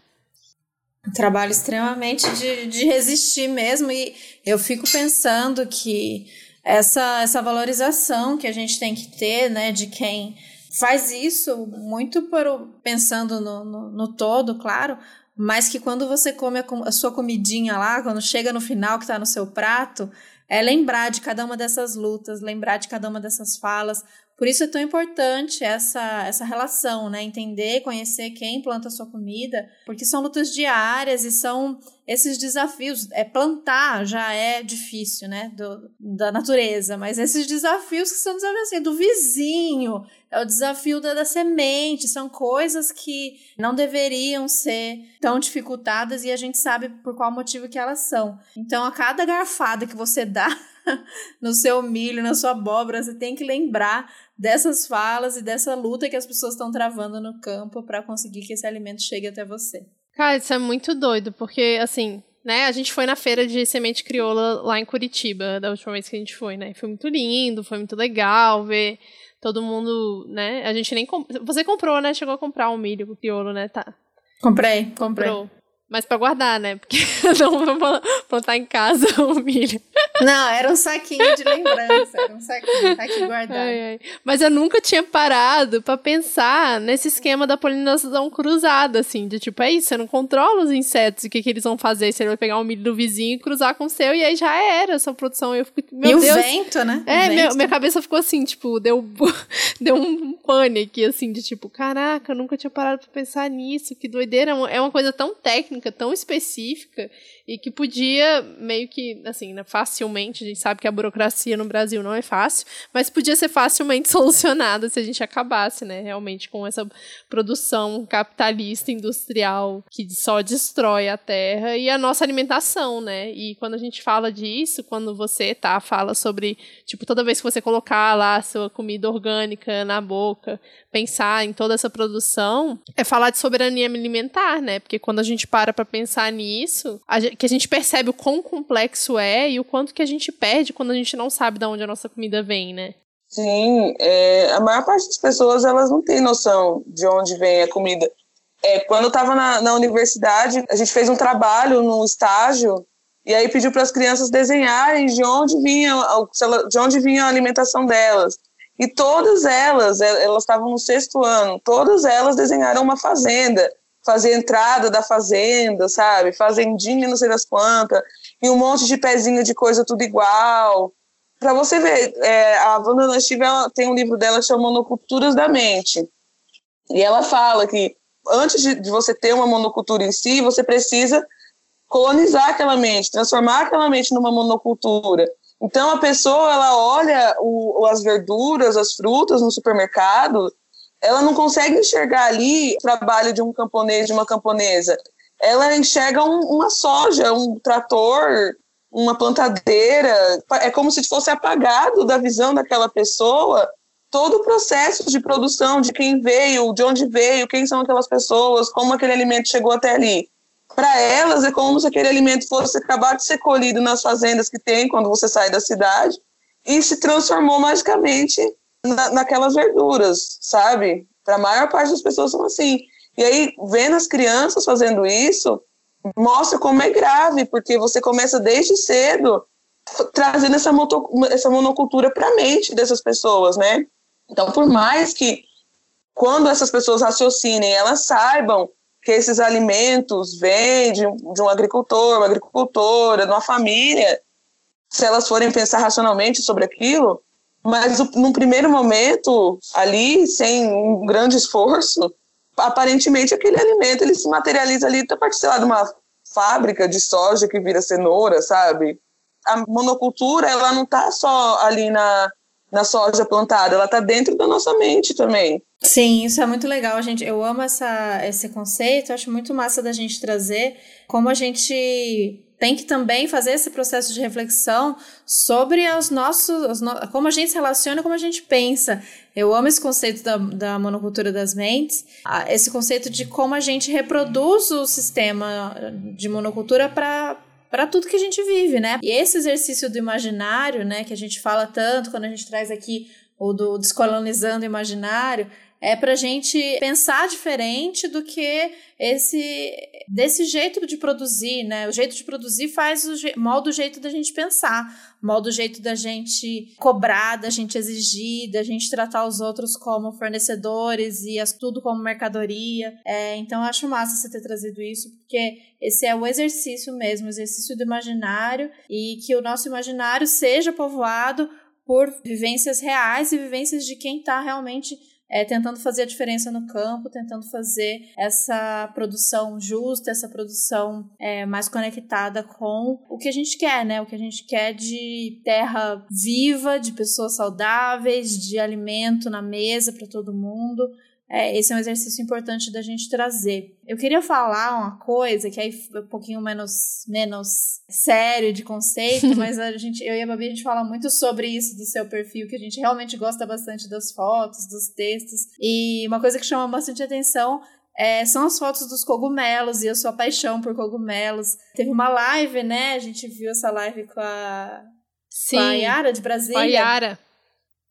um trabalho extremamente de, de resistir mesmo. E eu fico pensando que essa, essa valorização que a gente tem que ter, né, de quem faz isso, muito por, pensando no, no, no todo, claro, mas que quando você come a, a, sua comidinha lá, quando chega no final que está no seu prato, é lembrar de cada uma dessas lutas, lembrar de cada uma dessas falas, por isso é tão importante essa, essa relação, né? Entender, conhecer quem planta a sua comida, porque são lutas diárias e são esses desafios. É plantar já é difícil, né? Do, da natureza, mas esses desafios que são desafios assim, do vizinho, é o desafio da, da semente, são coisas que não deveriam ser tão dificultadas e a gente sabe por qual motivo que elas são. Então, a cada garfada que você dá no seu milho, na sua abóbora, você tem que lembrar dessas falas e dessa luta que as pessoas estão travando no campo para conseguir que esse alimento chegue até você. Cara, isso é muito doido, porque assim, né, a gente foi na feira de semente crioula lá em Curitiba, da última vez que a gente foi, né? Foi muito lindo, foi muito legal ver todo mundo, né? A gente nem comp... você comprou, né? Chegou a comprar um milho crioulo, né? Tá. Comprei, comprei. Comprou. Mas para guardar, né? Porque não vou plantar em casa o milho. Não, era um saquinho de lembrança. Era um saquinho, tá aqui guardado. Ai, ai. Mas eu nunca tinha parado para pensar nesse esquema da polinização cruzada, assim. De tipo, é isso, você não controla os insetos o que, que eles vão fazer. Você vai pegar o milho do vizinho e cruzar com o seu, e aí já era essa produção. Eu fico, meu e Deus. o vento, né? É, vento. Meu, minha cabeça ficou assim, tipo, deu, deu um pânico, assim, de tipo, caraca, eu nunca tinha parado pra pensar nisso, que doideira. É uma coisa tão técnica, tão específica, e que podia meio que, assim, né, facilmente, a gente sabe que a burocracia no Brasil não é fácil, mas podia ser facilmente solucionada se a gente acabasse, né, realmente com essa produção capitalista industrial que só destrói a terra e a nossa alimentação, né? E quando a gente fala disso, quando você tá fala sobre, tipo, toda vez que você colocar lá a sua comida orgânica na boca, pensar em toda essa produção, é falar de soberania alimentar, né? Porque quando a gente para para pensar nisso, gente, que a gente percebe o quão complexo é e o quanto que a gente perde quando a gente não sabe de onde a nossa comida vem, né? Sim, é, a maior parte das pessoas elas não tem noção de onde vem a comida. É, quando eu estava na, na universidade, a gente fez um trabalho no estágio e aí pediu para as crianças desenharem de onde vinha de onde vinha a alimentação delas. E todas elas, elas estavam no sexto ano, todas elas desenharam uma fazenda fazer entrada da fazenda, sabe? Fazendinha, não sei das quantas, e um monte de pezinho de coisa tudo igual. Para você ver, é, a Wanda Nastive tem um livro dela chamado Monoculturas da Mente. E ela fala que antes de, de você ter uma monocultura em si, você precisa colonizar aquela mente, transformar aquela mente numa monocultura. Então a pessoa ela olha o, as verduras, as frutas no supermercado ela não consegue enxergar ali o trabalho de um camponês, de uma camponesa. Ela enxerga um, uma soja, um trator, uma plantadeira. É como se fosse apagado da visão daquela pessoa todo o processo de produção, de quem veio, de onde veio, quem são aquelas pessoas, como aquele alimento chegou até ali. Para elas é como se aquele alimento fosse acabar de ser colhido nas fazendas que tem quando você sai da cidade e se transformou magicamente na, naquelas verduras, sabe? Para a maior parte das pessoas são assim. E aí, vendo as crianças fazendo isso, mostra como é grave, porque você começa desde cedo trazendo essa, essa monocultura para a mente dessas pessoas, né? Então, por mais que quando essas pessoas raciocinem, elas saibam que esses alimentos vêm de, de um agricultor, uma agricultora, de uma família, se elas forem pensar racionalmente sobre aquilo, mas num primeiro momento, ali, sem um grande esforço, aparentemente aquele alimento ele se materializa ali a partir, sei lá, de uma fábrica de soja que vira cenoura, sabe? A monocultura, ela não está só ali na, na soja plantada, ela está dentro da nossa mente também. Sim, isso é muito legal, gente. Eu amo essa, esse conceito, acho muito massa da gente trazer como a gente tem que também fazer esse processo de reflexão sobre os nossos, os no, como a gente se relaciona, como a gente pensa. Eu amo esse conceito da, da monocultura das mentes, esse conceito de como a gente reproduz o sistema de monocultura para para tudo que a gente vive, né? E esse exercício do imaginário, né, que a gente fala tanto quando a gente traz aqui o do descolonizando o imaginário, é para a gente pensar diferente do que esse desse jeito de produzir, né? O jeito de produzir faz o molda o jeito da gente pensar, molda o jeito da gente cobrar, da gente exigir, da gente tratar os outros como fornecedores e as, tudo como mercadoria. É, então eu acho massa você ter trazido isso, porque esse é o exercício mesmo, o exercício do imaginário e que o nosso imaginário seja povoado por vivências reais e vivências de quem está realmente é, tentando fazer a diferença no campo, tentando fazer essa produção justa, essa produção é, mais conectada com o que a gente quer, né? O que a gente quer de terra viva, de pessoas saudáveis, de alimento na mesa para todo mundo. É, esse é um exercício importante da gente trazer. Eu queria falar uma coisa que aí é um pouquinho menos, menos sério de conceito, mas a gente, eu e a Babi, a gente fala muito sobre isso do seu perfil, que a gente realmente gosta bastante das fotos, dos textos. E uma coisa que chama bastante atenção é, são as fotos dos cogumelos e a sua paixão por cogumelos. Teve uma live, né? A gente viu essa live com a, Sim, com a Yara de Brasília. Com a Yara.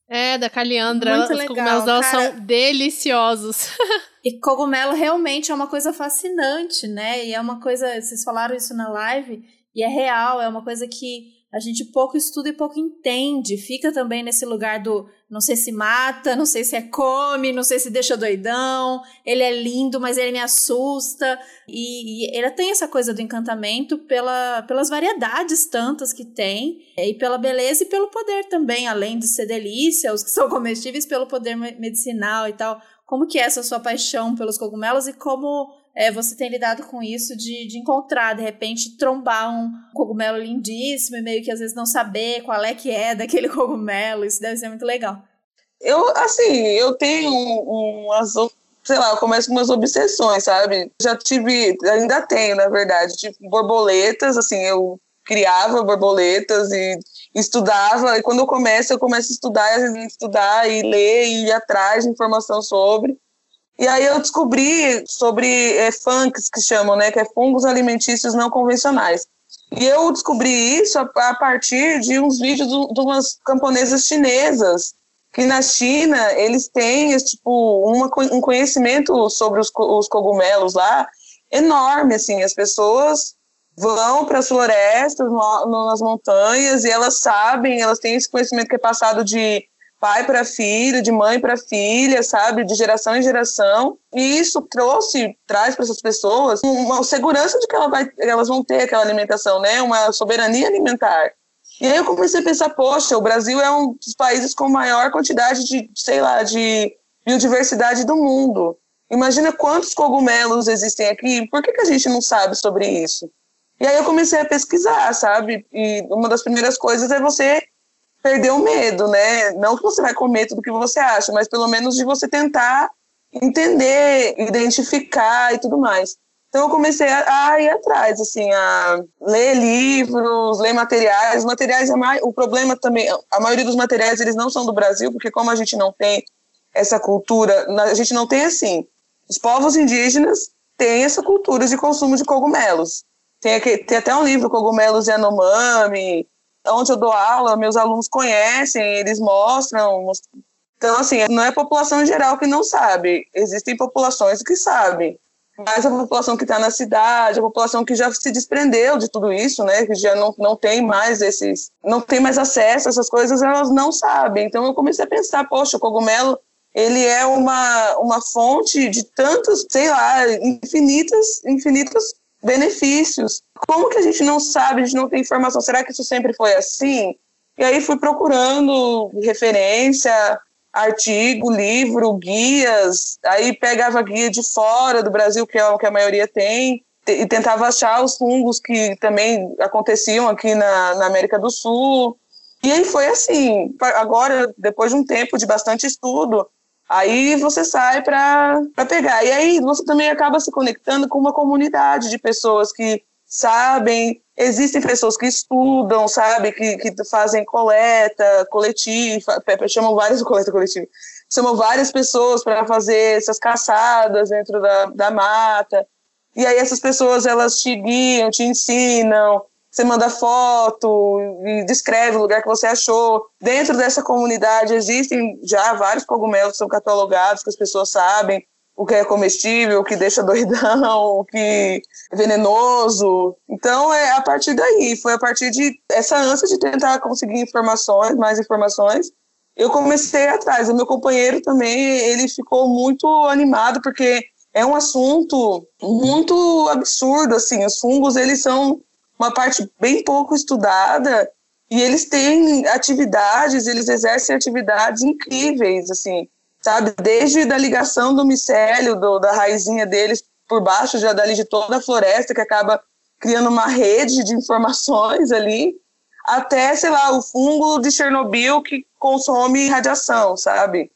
É, da Caliandra. Muito Os legal, cogumelos dela cara. são deliciosos. e cogumelo realmente é uma coisa fascinante, né? E é uma coisa. Vocês falaram isso na live, e é real, é uma coisa que a gente pouco estuda e pouco entende. Fica também nesse lugar do não sei se mata, não sei se é come, não sei se deixa doidão. Ele é lindo, mas ele me assusta. E, e ele tem essa coisa do encantamento pela, pelas variedades tantas que tem, e pela beleza e pelo poder também, além de ser delícia, os que são comestíveis, pelo poder medicinal e tal. Como que é essa sua paixão pelos cogumelos e como é, você tem lidado com isso de, de encontrar, de repente, trombar um cogumelo lindíssimo e meio que às vezes não saber qual é que é daquele cogumelo. Isso deve ser muito legal. Eu, assim, eu tenho umas sei lá, eu começo com umas obsessões, sabe? Já tive, ainda tenho, na verdade, tipo, borboletas, assim, eu criava borboletas e estudava, e quando eu começo, eu começo a estudar, vezes estudar e ler e ir atrás de informação sobre. E aí eu descobri sobre é, funks, que chamam, né, que é fungos alimentícios não convencionais. E eu descobri isso a, a partir de uns vídeos de umas camponesas chinesas, que na China eles têm tipo, uma, um conhecimento sobre os, os cogumelos lá enorme, assim, as pessoas vão para as florestas, no, nas montanhas, e elas sabem, elas têm esse conhecimento que é passado de pai para filho, de mãe para filha, sabe, de geração em geração. E isso trouxe, traz para essas pessoas uma segurança de que ela vai, elas vão ter aquela alimentação, né, uma soberania alimentar. E aí eu comecei a pensar, poxa, o Brasil é um dos países com maior quantidade de, sei lá, de biodiversidade do mundo. Imagina quantos cogumelos existem aqui, por que, que a gente não sabe sobre isso? E aí eu comecei a pesquisar, sabe? E uma das primeiras coisas é você perder o medo, né? Não que você vai comer tudo que você acha, mas pelo menos de você tentar entender, identificar e tudo mais. Então eu comecei a, a ir atrás, assim, a ler livros, ler materiais. Materiais, o problema também, a maioria dos materiais eles não são do Brasil, porque como a gente não tem essa cultura, a gente não tem assim. Os povos indígenas têm essa cultura de consumo de cogumelos. Tem, aqui, tem até um livro, Cogumelos Yanomami, onde eu dou aula, meus alunos conhecem, eles mostram. Então, assim, não é a população geral que não sabe. Existem populações que sabem. Mas a população que está na cidade, a população que já se desprendeu de tudo isso, né, que já não, não tem mais esses, não tem mais acesso a essas coisas, elas não sabem. Então eu comecei a pensar, poxa, o cogumelo ele é uma, uma fonte de tantos, sei lá, infinitas, infinitos benefícios. Como que a gente não sabe, a gente não tem informação? Será que isso sempre foi assim? E aí fui procurando referência, artigo, livro, guias, aí pegava guia de fora do Brasil, que é o que a maioria tem, e tentava achar os fungos que também aconteciam aqui na, na América do Sul. E aí foi assim. Agora, depois de um tempo de bastante estudo, Aí você sai para pegar. E aí você também acaba se conectando com uma comunidade de pessoas que sabem, existem pessoas que estudam, sabe, que, que fazem coleta coletiva, chamam várias coleta coletiva, chamam várias pessoas para fazer essas caçadas dentro da, da mata. E aí essas pessoas elas te guiam, te ensinam, você manda foto e descreve o lugar que você achou. Dentro dessa comunidade existem já vários cogumelos que são catalogados, que as pessoas sabem o que é comestível, o que deixa doidão, o que é venenoso. Então, é a partir daí, foi a partir de essa ânsia de tentar conseguir informações, mais informações, eu comecei atrás. O meu companheiro também, ele ficou muito animado, porque é um assunto muito absurdo, assim, os fungos, eles são uma parte bem pouco estudada e eles têm atividades, eles exercem atividades incríveis, assim, sabe? Desde da ligação do micélio, do, da raizinha deles por baixo já dali de toda a floresta, que acaba criando uma rede de informações ali, até, sei lá, o fungo de Chernobyl que consome radiação, sabe?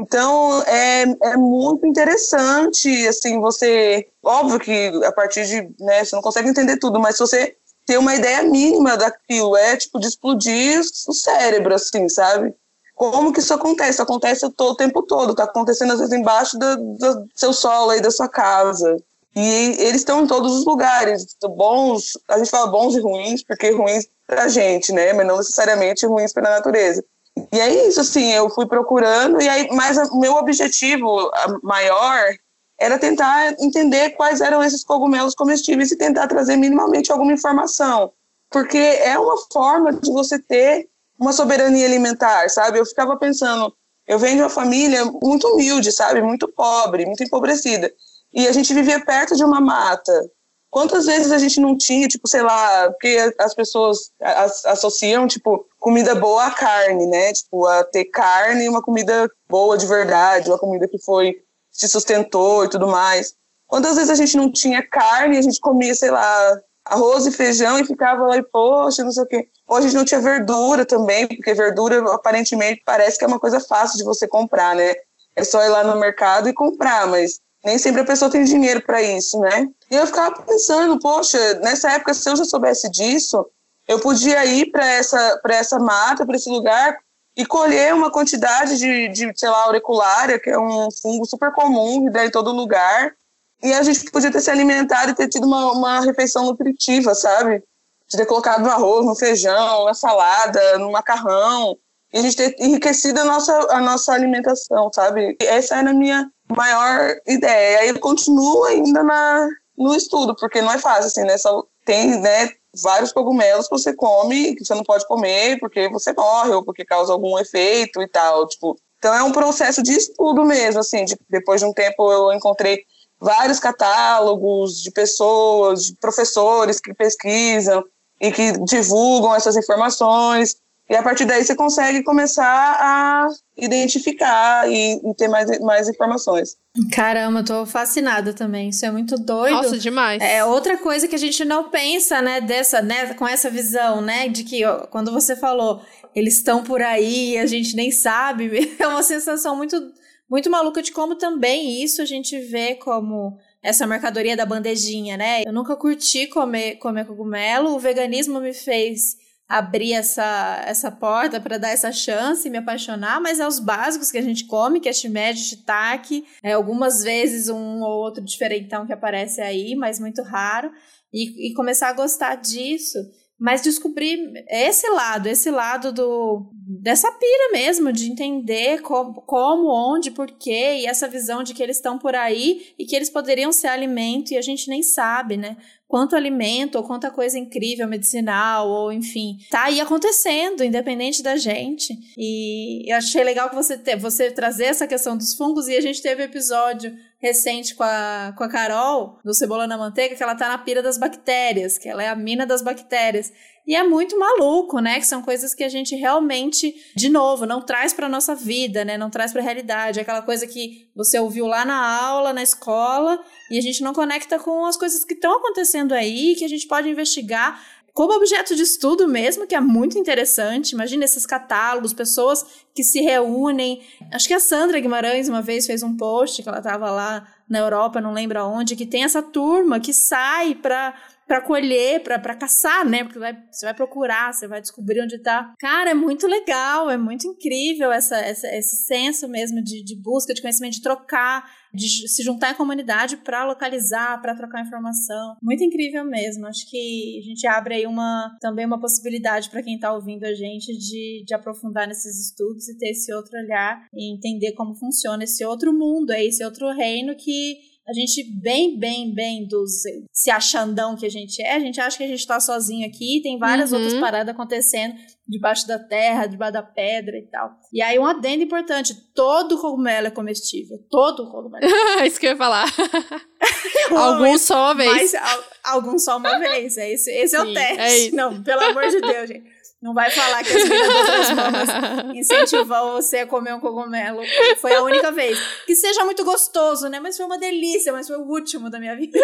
Então, é, é muito interessante, assim, você... Óbvio que a partir de... Né, você não consegue entender tudo, mas se você ter uma ideia mínima daquilo, é, tipo, de explodir o cérebro, assim, sabe? Como que isso acontece? Acontece todo, o tempo todo, tá acontecendo às vezes embaixo do, do seu solo aí, da sua casa. E eles estão em todos os lugares, bons, a gente fala bons e ruins, porque ruins pra gente, né? Mas não necessariamente ruins para a natureza. E é isso, assim, eu fui procurando, e aí, mas o meu objetivo maior era tentar entender quais eram esses cogumelos comestíveis e tentar trazer minimamente alguma informação. Porque é uma forma de você ter uma soberania alimentar, sabe? Eu ficava pensando, eu venho de uma família muito humilde, sabe? Muito pobre, muito empobrecida. E a gente vivia perto de uma mata. Quantas vezes a gente não tinha, tipo, sei lá, porque as pessoas associam, tipo, comida boa a carne, né? Tipo, a ter carne uma comida boa de verdade, uma comida que foi, se sustentou e tudo mais. Quantas vezes a gente não tinha carne, a gente comia, sei lá, arroz e feijão e ficava lá e, poxa, não sei o quê. Ou a gente não tinha verdura também, porque verdura aparentemente parece que é uma coisa fácil de você comprar, né? É só ir lá no mercado e comprar, mas nem sempre a pessoa tem dinheiro para isso, né? E eu ficava pensando, poxa, nessa época, se eu já soubesse disso, eu podia ir para essa, essa mata, para esse lugar, e colher uma quantidade de, de, sei lá, auriculária, que é um fungo super comum, que dá em todo lugar, e a gente podia ter se alimentado e ter tido uma, uma refeição nutritiva, sabe? De ter colocado no arroz, no feijão, na salada, no macarrão, e a gente ter enriquecido a nossa, a nossa alimentação, sabe? Essa era a minha maior ideia. Aí eu continuo ainda na, no estudo, porque não é fácil, assim, né? Só tem, né, vários cogumelos que você come que você não pode comer porque você morre ou porque causa algum efeito e tal, tipo. Então é um processo de estudo mesmo, assim, de, depois de um tempo eu encontrei vários catálogos de pessoas, de professores que pesquisam e que divulgam essas informações. E a partir daí você consegue começar a identificar e, e, ter mais, mais informações. Caramba, tô fascinada também. Isso é muito doido. Nossa, demais. É outra coisa que a gente não pensa, né, dessa, né, com essa visão, né, de que ó, quando você falou, eles estão por aí e a gente nem sabe, é uma sensação muito muito maluca de como também isso a gente vê como essa mercadoria da bandejinha, né? Eu nunca curti comer, comer cogumelo, o veganismo me fez abrir essa, essa porta para dar essa chance e me apaixonar, mas é os básicos que a gente come, que é shimeji, shiitake, é, algumas vezes um ou outro diferentão que aparece aí, mas muito raro, e, e começar a gostar disso mas descobrir esse lado, esse lado do dessa pira mesmo, de entender como, como onde, porquê, e essa visão de que eles estão por aí e que eles poderiam ser alimento e a gente nem sabe, né? Quanto alimento ou quanta coisa incrível, medicinal, ou enfim, tá aí acontecendo, independente da gente. E eu achei legal que você, te, você trazer essa questão dos fungos, e a gente teve episódio recente com a, com a Carol, do Cebola na Manteiga, que ela tá na pira das bactérias, que ela é a mina das bactérias. E é muito maluco, né? Que são coisas que a gente realmente, de novo, não traz para nossa vida, né? Não traz para realidade. É aquela coisa que você ouviu lá na aula, na escola, e a gente não conecta com as coisas que estão acontecendo aí, que a gente pode investigar como objeto de estudo mesmo, que é muito interessante. Imagina esses catálogos, pessoas que se reúnem. Acho que a Sandra Guimarães uma vez fez um post que ela estava lá na Europa, não lembro aonde, que tem essa turma que sai para para colher, para caçar, né? Porque vai, você vai procurar, você vai descobrir onde tá. Cara, é muito legal, é muito incrível essa, essa esse senso mesmo de, de busca de conhecimento, de trocar, de se juntar em comunidade para localizar, para trocar informação. Muito incrível mesmo. Acho que a gente abre aí uma também uma possibilidade para quem está ouvindo a gente de, de aprofundar nesses estudos e ter esse outro olhar e entender como funciona esse outro mundo, é esse outro reino que a gente bem, bem, bem dos se achandão que a gente é, a gente acha que a gente tá sozinho aqui, tem várias uhum. outras paradas acontecendo debaixo da terra, debaixo da pedra e tal. E aí um adendo importante, todo cogumelo é comestível, todo cogumelo. isso que eu ia falar. alguns só uma vez. Mas, alguns só uma vez, é esse, esse Sim, é o teste. É Não, pelo amor de Deus, gente. Não vai falar que as meninas das mamas incentivam você a comer um cogumelo. Foi a única vez. Que seja muito gostoso, né? Mas foi uma delícia, mas foi o último da minha vida.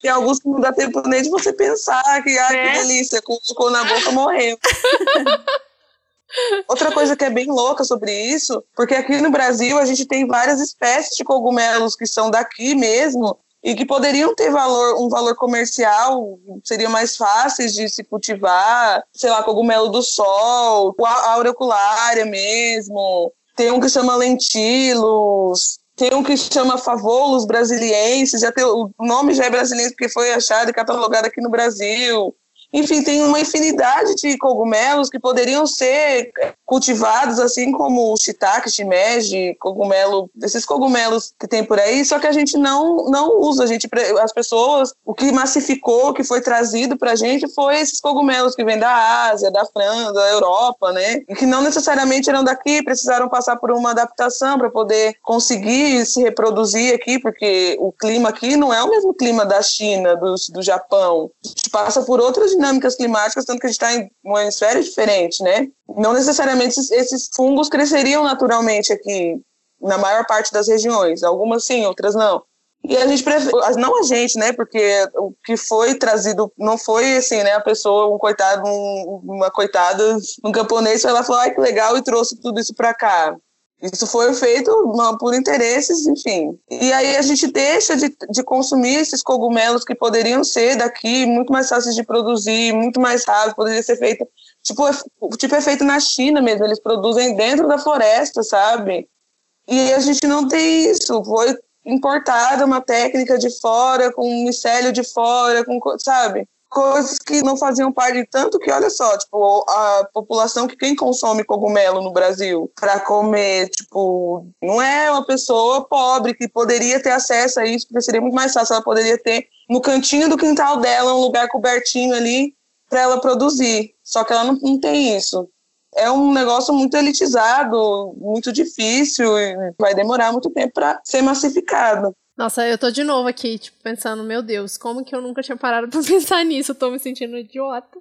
Tem alguns que não dá tempo nem de você pensar que, ai, é. que delícia, colocou na boca morreu. Outra coisa que é bem louca sobre isso, porque aqui no Brasil a gente tem várias espécies de cogumelos que são daqui mesmo, e que poderiam ter valor, um valor comercial, seriam mais fáceis de se cultivar, sei lá, cogumelo do sol, a aureculária mesmo, tem um que chama lentilos, tem um que chama favolos brasilienses, já tem, o nome já é brasileiro porque foi achado e catalogado aqui no Brasil. Enfim, tem uma infinidade de cogumelos que poderiam ser cultivados, assim como o shiitake, shimeji, cogumelo, esses cogumelos que tem por aí, só que a gente não, não usa. A gente, as pessoas, o que massificou, o que foi trazido para a gente foi esses cogumelos que vêm da Ásia, da França, da Europa, né? E que não necessariamente eram daqui, precisaram passar por uma adaptação para poder conseguir se reproduzir aqui, porque o clima aqui não é o mesmo clima da China, do, do Japão. A gente passa por outras dinâmicas climáticas, tanto que a gente está em uma esfera diferente, né? Não necessariamente esses fungos cresceriam naturalmente aqui, na maior parte das regiões. Algumas sim, outras não. E a gente prefere, não a gente, né? Porque o que foi trazido não foi assim, né? A pessoa, um coitado, um, uma coitada, um camponês foi lá e falou, ai que legal, e trouxe tudo isso para cá. Isso foi feito por interesses, enfim. E aí a gente deixa de, de consumir esses cogumelos que poderiam ser daqui, muito mais fáceis de produzir, muito mais rápido, poderia ser feito. Tipo, é, tipo, é feito na China mesmo, eles produzem dentro da floresta, sabe? E a gente não tem isso. Foi importada uma técnica de fora, com um micélio de fora, com, sabe? coisas que não faziam parte tanto que olha só tipo a população que quem consome cogumelo no Brasil para comer tipo não é uma pessoa pobre que poderia ter acesso a isso porque seria muito mais fácil ela poderia ter no cantinho do quintal dela um lugar cobertinho ali para ela produzir só que ela não, não tem isso é um negócio muito elitizado, muito difícil e vai demorar muito tempo para ser massificado. Nossa, eu tô de novo aqui, tipo, pensando, meu Deus, como que eu nunca tinha parado pra pensar nisso? Eu tô me sentindo idiota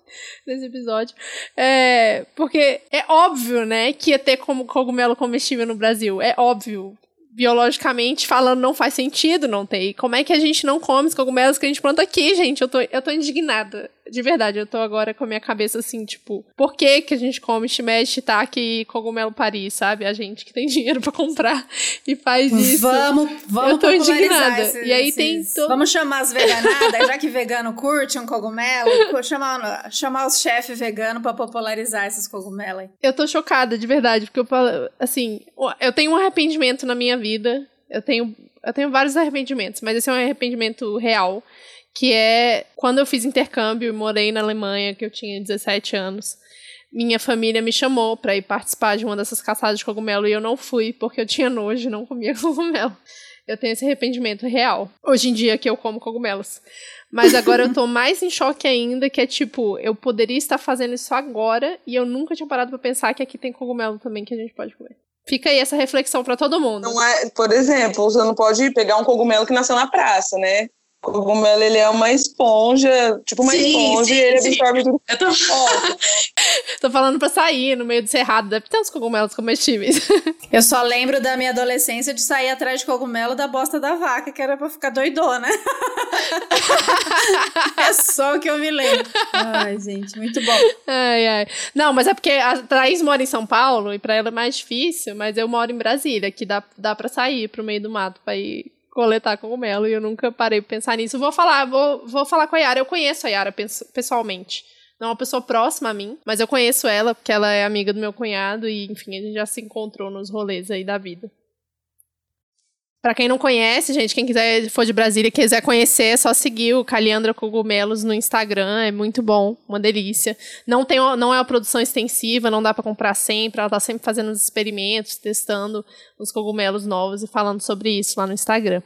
nesse episódio. É, porque é óbvio, né, que ia ter como cogumelo comestível no Brasil. É óbvio. Biologicamente falando, não faz sentido não ter. E como é que a gente não come os cogumelos que a gente planta aqui, gente? Eu tô, eu tô indignada. De verdade, eu tô agora com a minha cabeça assim, tipo, por que que a gente come shimeji, shiitake e cogumelo Paris, sabe? A gente que tem dinheiro pra comprar e faz isso. Vamos, vamos Eu tô indignada. esses- E aí esses- tem to- Vamos chamar as veganadas, já que vegano curte um cogumelo, co- chamar, chamar os chefes veganos pra popularizar esses cogumelos aí. Eu tô chocada, de verdade, porque eu falo, assim, eu tenho um arrependimento na minha vida. Eu tenho, eu tenho vários arrependimentos, mas esse é um arrependimento real, que é quando eu fiz intercâmbio e morei na Alemanha, que eu tinha 17 anos. Minha família me chamou pra ir participar de uma dessas caçadas de cogumelo e eu não fui porque eu tinha nojo e não comia cogumelo. Eu tenho esse arrependimento real. Hoje em dia que eu como cogumelos. Mas agora eu tô mais em choque ainda, que é tipo, eu poderia estar fazendo isso agora e eu nunca tinha parado pra pensar que aqui tem cogumelo também que a gente pode comer. Fica aí essa reflexão pra todo mundo. Não é, por exemplo, você não pode pegar um cogumelo que nasceu na praça, né? O cogumelo, ele é uma esponja, tipo uma Sim, esponja, sim, e ele sim. absorve tudo. Eu tô... Tô falando pra sair no meio do cerrado, deve ter uns cogumelos comestíveis. Eu só lembro da minha adolescência de sair atrás de cogumelo da bosta da vaca, que era pra ficar doidona. é só o que eu me lembro. Ai, gente, muito bom. ai, ai. Não, mas é porque a Thaís mora em São Paulo e pra ela é mais difícil, mas eu moro em Brasília, que dá, dá pra sair pro meio do mato pra ir coletar cogumelo e eu nunca parei pra pensar nisso. Vou falar, vou, vou falar com a Yara. Eu conheço a Yara pes- pessoalmente. Não é uma pessoa próxima a mim, mas eu conheço ela porque ela é amiga do meu cunhado e, enfim, a gente já se encontrou nos rolês aí da vida. Pra quem não conhece, gente, quem quiser for de Brasília e quiser conhecer, é só seguir o Caliandra Cogumelos no Instagram, é muito bom, uma delícia. Não tem não é uma produção extensiva, não dá pra comprar sempre, ela tá sempre fazendo os experimentos, testando os cogumelos novos e falando sobre isso lá no Instagram.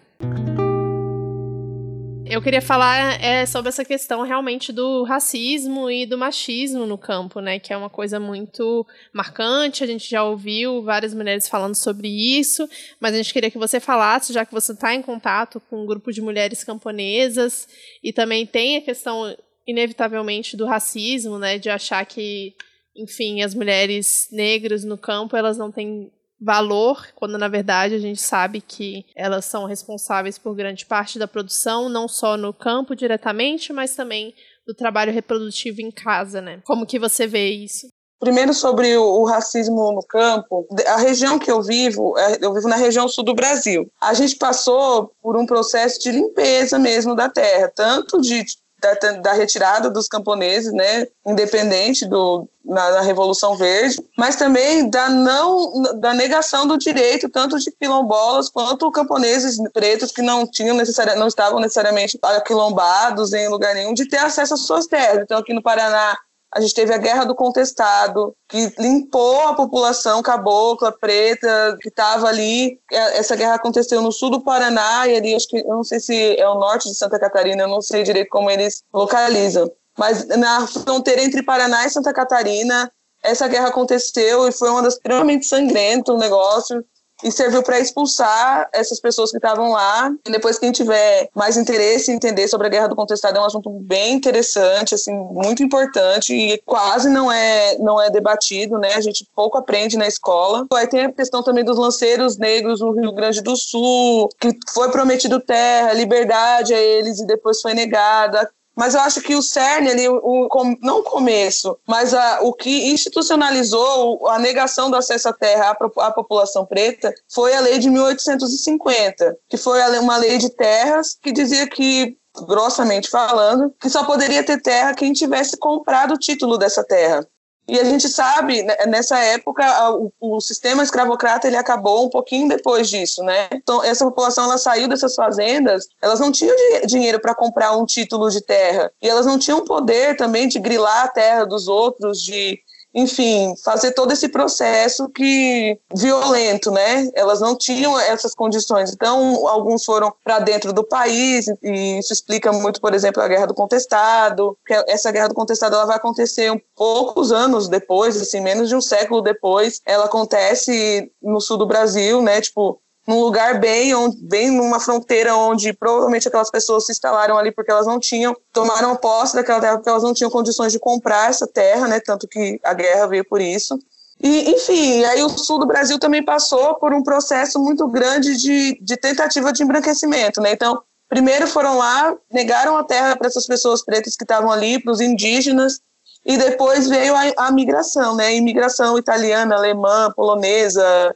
Eu queria falar é, sobre essa questão realmente do racismo e do machismo no campo, né? Que é uma coisa muito marcante. A gente já ouviu várias mulheres falando sobre isso, mas a gente queria que você falasse, já que você está em contato com um grupo de mulheres camponesas e também tem a questão, inevitavelmente, do racismo, né? De achar que, enfim, as mulheres negras no campo elas não têm valor, quando na verdade a gente sabe que elas são responsáveis por grande parte da produção, não só no campo diretamente, mas também do trabalho reprodutivo em casa, né? Como que você vê isso? Primeiro sobre o, racismo no campo, a região que eu vivo, é- eu vivo na região sul do Brasil. A gente passou por um processo de limpeza mesmo da terra, tanto de da, da retirada dos camponeses, né, independente do na, na Revolução Verde, mas também da não da negação do direito tanto de quilombolas quanto camponeses pretos que não tinham necessariamente não estavam necessariamente aquilombados em lugar nenhum de ter acesso às suas terras. Então aqui no Paraná a gente teve a Guerra do Contestado, que limpou a população cabocla, preta, que estava ali. É, Essa guerra aconteceu no sul do Paraná, e ali, acho que, eu não sei se é o norte de Santa Catarina, eu não sei direito como eles localizam. Mas na fronteira entre Paraná e Santa Catarina, essa guerra aconteceu e foi uma das extremamente sangrento o negócio e serviu para expulsar essas pessoas que estavam lá. E depois quem tiver mais interesse em entender sobre a Guerra do Contestado é um assunto bem interessante, assim, muito importante e quase não é não é debatido, né? A gente pouco aprende na escola. Aí tem a questão também dos lanceiros negros no Rio Grande do Sul, que foi prometido terra, liberdade a eles e depois foi negada. Mas eu acho que o cerne ali, o, o não o começo, mas a, o que institucionalizou a negação do acesso à terra à, à população preta foi a lei de 1850, que foi a uma lei de terras que dizia que, grossamente falando, que só poderia ter terra quem tivesse comprado o título dessa terra. E a gente sabe, né, nessa época, o, o sistema escravocrata ele acabou um pouquinho depois disso, né? Então, essa população ela saiu dessas fazendas, elas não tinham di- dinheiro para comprar um título de terra e elas não tinham poder também de grilar a terra dos outros, de enfim, fazer todo esse processo que violento, né? Elas não tinham essas condições. Então, alguns foram para dentro do país e isso explica muito, por exemplo, a Guerra do Contestado. Que essa Guerra do Contestado ela vai acontecer um poucos anos depois, assim, menos de um século depois. Ela acontece no sul do Brasil, né? Tipo, num lugar bem, bem numa fronteira onde provavelmente aquelas pessoas se instalaram ali porque elas não tinham, tomaram posse daquela terra porque elas não tinham condições de comprar essa terra, né? Tanto que a guerra veio por isso. E, enfim, aí o sul do Brasil também passou por um processo muito grande de, de tentativa de embranquecimento, né? Então, primeiro foram lá, negaram a terra para essas pessoas pretas que estavam ali, para os indígenas, e depois veio a, a migração, né? Imigração italiana, alemã, polonesa,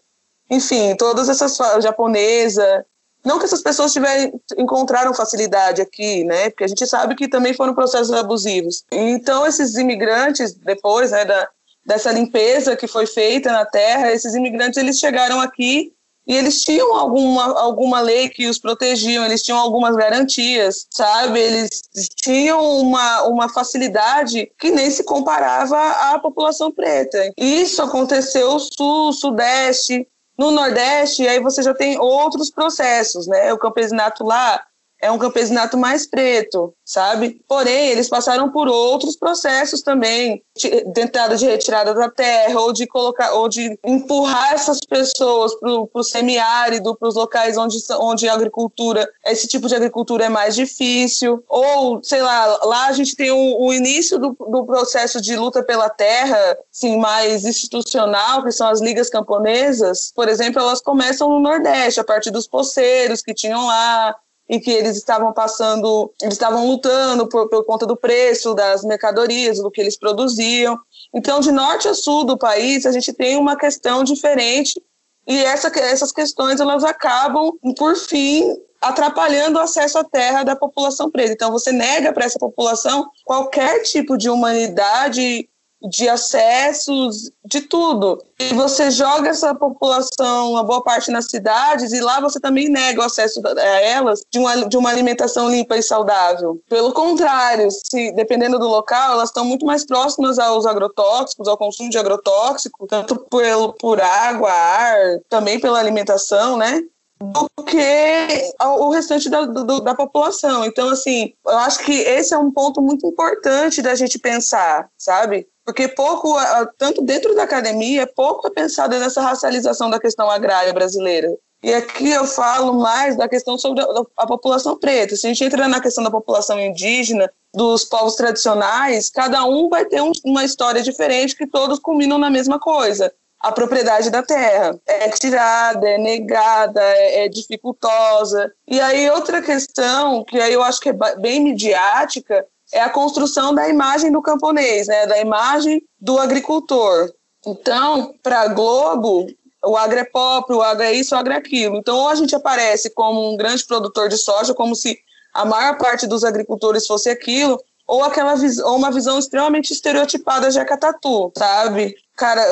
enfim, todas essas japonesa. Não que essas pessoas tiverem, encontraram facilidade aqui, né? Porque a gente sabe que também foram processos abusivos. Então, esses imigrantes, depois né, da, dessa limpeza que foi feita na terra, esses imigrantes eles chegaram aqui e eles tinham alguma, alguma lei que os protegiam, eles tinham algumas garantias, sabe? Eles tinham uma, uma facilidade que nem se comparava à população preta. Isso aconteceu sul, sudeste, no nordeste, aí você já tem outros processos, né? O campesinato lá é um campesinato mais preto, sabe? Porém, eles passaram por outros processos também, de entrada de retirada da terra, ou de colocar, ou de empurrar essas pessoas para o semiárido, para os locais onde, onde a agricultura, esse tipo de agricultura é mais difícil, ou, sei lá, lá a gente tem o, o início do, do processo de luta pela terra, sim, mais institucional, que são as ligas camponesas, por exemplo, elas começam no Nordeste, a partir dos poceiros que tinham lá, em que eles estavam passando, eles estavam lutando por, por conta do preço das mercadorias, do que eles produziam. Então, de norte a sul do país, a gente tem uma questão diferente e essa, essas questões elas acabam, por fim, atrapalhando o acesso à terra da população preta. Então, você nega para essa população qualquer tipo de humanidade de acessos, de tudo. E você joga essa população, uma boa parte nas cidades, e lá você também nega o acesso a elas de uma, de uma alimentação limpa e saudável. Pelo contrário, se dependendo do local, elas estão muito mais próximas aos agrotóxicos, ao consumo de agrotóxico, tanto por, por água, ar, também pela alimentação, né? do que o restante da, do, da população. Então, assim, eu acho que esse é um ponto muito importante da gente pensar, sabe? Porque pouco, tanto dentro da academia, pouco é pensado nessa racialização da questão agrária brasileira. E aqui eu falo mais da questão sobre a, população preta. Se a gente entra na questão da população indígena, dos povos tradicionais, cada um vai ter um, uma história diferente que todos culminam na mesma coisa. A propriedade da terra é tirada, é negada, é, é dificultosa. E aí outra questão, que aí eu acho que é bem midiática, é a construção da imagem do camponês, né, da imagem do agricultor. Então, para a Globo, o agro é pop, o agro é isso, o agro é aquilo. Então, ou a gente aparece como um grande produtor de soja, como se a maior parte dos agricultores fosse aquilo, ou aquela ou uma visão extremamente estereotipada de Acatatu, sabe? Cara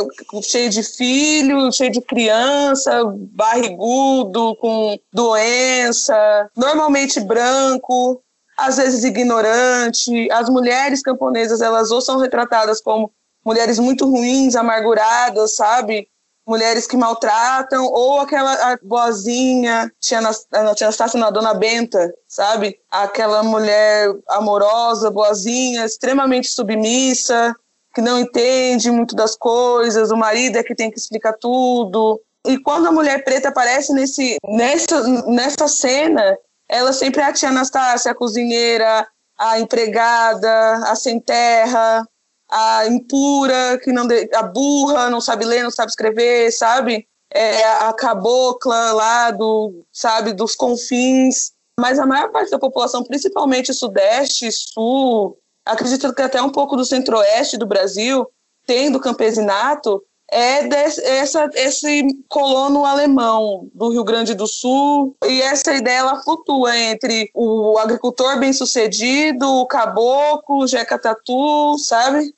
cheio de filho, cheio de criança, barrigudo, com doença, normalmente branco, às vezes ignorante. As mulheres camponesas, elas ou são retratadas como mulheres muito ruins, amarguradas, sabe? Mulheres que maltratam, ou aquela boazinha, tinha na, tinha na Dona Benta, sabe? Aquela mulher amorosa, boazinha, extremamente submissa, que não entende muito das coisas, o marido é que tem que explicar tudo. E quando a mulher preta aparece nesse, nessa, nessa cena, ela sempre é a tia Anastácia, a cozinheira, a empregada, a sem terra, a impura, que não de, a burra, não sabe ler, não sabe escrever, sabe? É a cabocla lá do, sabe, dos confins. Mas a maior parte da população, principalmente sudeste, sul, acredito que até um pouco do centro-oeste do Brasil, tem do campesinato, é desse, essa, esse colono alemão do Rio Grande do Sul. E essa ideia ela flutua entre o agricultor bem-sucedido, o caboclo, o jeca tatu, sabe?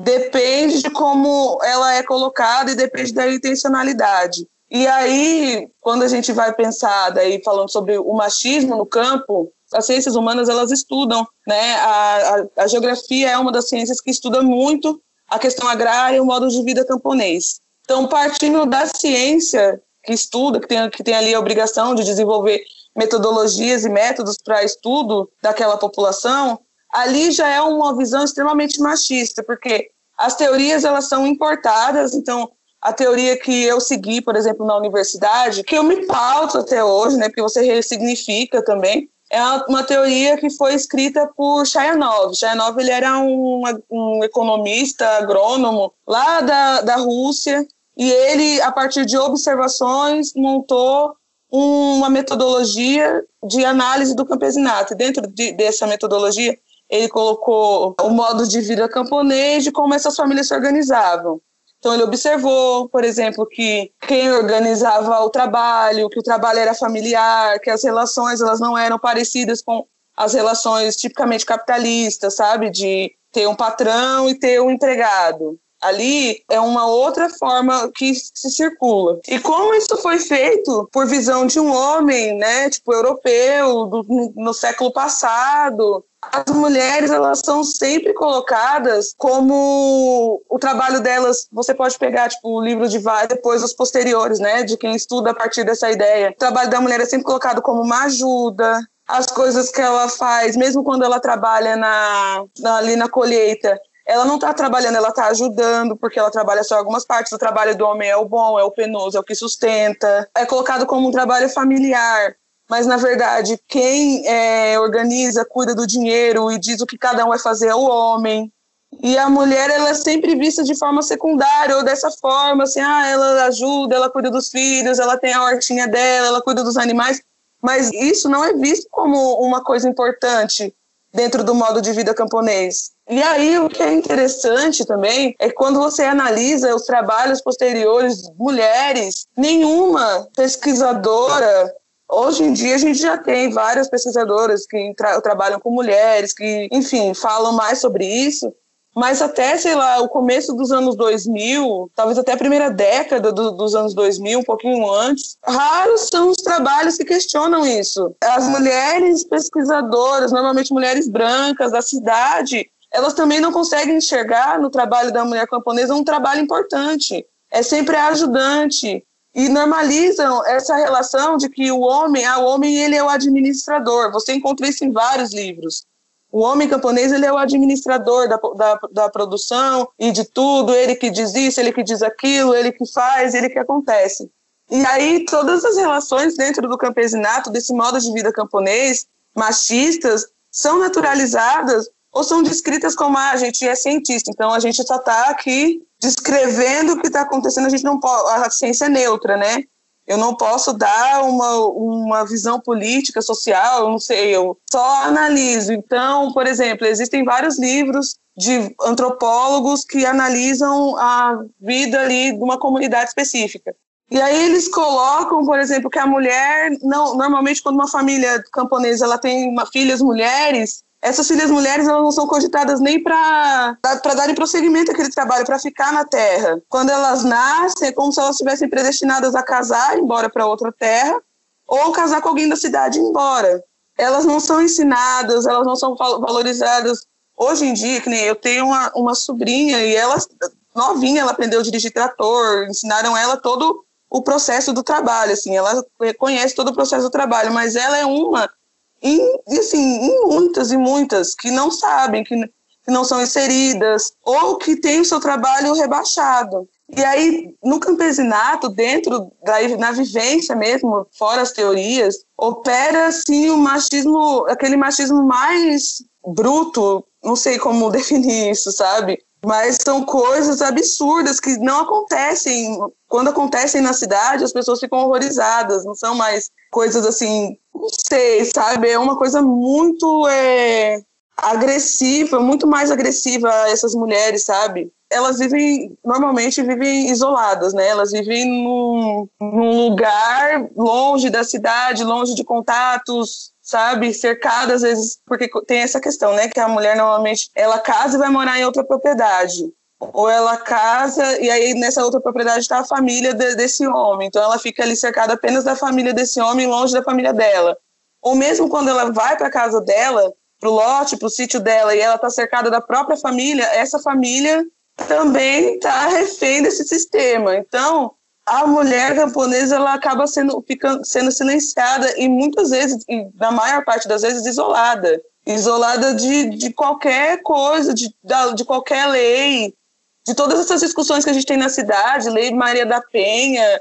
Depende de como ela é colocada e depende da intencionalidade. E aí, quando a gente vai pensar, daí falando sobre o machismo no campo, as ciências humanas elas estudam, né? A, a, a geografia é uma das ciências que estuda muito a questão agrária e o modo de vida camponês. Então, partindo da ciência que estuda, que tem, que tem ali a obrigação de desenvolver metodologias e métodos para estudo daquela população, ali já é uma visão extremamente machista, porque as teorias elas são importadas, então a teoria que eu segui, por exemplo, na universidade, que eu me pauto até hoje, né, porque você ressignifica também, é uma teoria que foi escrita por Chayanov. Chayanov ele era um, um economista, agrônomo lá da, da Rússia, e ele, a partir de observações, montou uma metodologia de análise do campesinato. E dentro de, dessa metodologia, ele colocou o modo de vida camponês, de como essas famílias se organizavam. Então ele observou, por exemplo, que quem organizava o trabalho, que o trabalho era familiar, que as relações elas não eram parecidas com as relações tipicamente capitalistas, sabe, de ter um patrão e ter um empregado. Ali é uma outra forma que se circula. E como isso foi feito por visão de um homem, né, tipo europeu, do, no, no século passado, as mulheres elas são sempre colocadas como o trabalho delas você pode pegar tipo o livro de vai depois os posteriores né de quem estuda a partir dessa ideia o trabalho da mulher é sempre colocado como uma ajuda as coisas que ela faz mesmo quando ela trabalha na, na ali na colheita ela não está trabalhando, ela está ajudando, porque ela trabalha só algumas partes. O trabalho do homem é o bom, é o penoso, é o que sustenta. É colocado como um trabalho familiar mas na verdade quem é, organiza, cuida do dinheiro e diz o que cada um vai fazer é o homem. E a mulher ela é sempre vista de forma secundária ou dessa forma, assim, ah, ela ajuda, ela cuida dos filhos, ela tem a hortinha dela, ela cuida dos animais, mas isso não é visto como uma coisa importante dentro do modo de vida camponês. E aí o que é interessante também é quando você analisa os trabalhos posteriores de mulheres, nenhuma pesquisadora Hoje em dia a gente já tem várias pesquisadoras que tra trabalham com mulheres, que, enfim, falam mais sobre isso. Mas até, sei lá, o começo dos anos 2000, talvez até a primeira década do, dos anos 2000, um pouquinho antes, raros são os trabalhos que questionam isso. As mulheres pesquisadoras, normalmente mulheres brancas da cidade, elas também não conseguem enxergar no trabalho da mulher camponesa um trabalho importante. É sempre ajudante, e normalizam essa relação de que o homem, ah, o homem ele é o administrador. Você encontra isso em vários livros. O homem camponês ele é o administrador da, da, da, produção e de tudo, ele que diz isso, ele que diz aquilo, ele que faz, ele que acontece. E aí todas as relações dentro do campesinato, desse modo de vida camponês, machistas, são naturalizadas ou são descritas como ah, a gente é cientista, então a gente só está aqui descrevendo o que está acontecendo, a gente não pode, a ciência é neutra, né? Eu não posso dar uma, uma visão política, social, eu não sei, eu só analiso. Então, por exemplo, existem vários livros de antropólogos que analisam a vida ali de uma comunidade específica. E aí eles colocam, por exemplo, que a mulher, não, normalmente quando uma família camponesa ela tem uma, filhas mulheres, essas filhas mulheres elas não são cogitadas nem para darem prosseguimento àquele trabalho, para ficar na terra. Quando elas nascem, é como se elas estivessem predestinadas a casar, embora para outra terra, ou casar com alguém da cidade embora. Elas não são ensinadas, elas não são valorizadas. Hoje em dia, que nem eu tenho uma, uma sobrinha e ela, novinha, ela aprendeu a dirigir trator, ensinaram ela todo o processo do trabalho, assim, ela conhece todo o processo do trabalho, mas ela é uma e, assim, em muitas e muitas que não sabem, que, que não são inseridas, ou que têm o seu trabalho rebaixado. E aí, no campesinato, dentro da na vivência mesmo, fora as teorias, opera assim o machismo, aquele machismo mais bruto, não sei como definir isso, sabe? Mas são coisas absurdas que não acontecem. Quando acontecem na cidade, as pessoas ficam horrorizadas, não são mais coisas assim, não sei, sabe? É uma coisa muito é, agressiva, muito mais agressiva a essas mulheres, sabe? Elas vivem, normalmente vivem isoladas, né? Elas vivem num, num lugar longe da cidade, longe de contatos, sabe, cercada às vezes, porque tem essa questão, né, que a mulher normalmente ela casa e vai morar em outra propriedade. Ou ela casa e aí nessa outra propriedade está a família de, desse homem. Então ela fica ali cercada apenas da família desse homem, longe da família dela. Ou mesmo quando ela vai para a casa dela, para o lote, para o sítio dela, e ela está cercada da própria família, essa família também está refém desse sistema. Então, a mulher camponesa ela acaba sendo, ficando, sendo silenciada e muitas vezes, e na maior parte das vezes, isolada. Isolada de, de qualquer coisa, de, de qualquer lei, de todas essas discussões que a gente tem na cidade, lei Maria da Penha,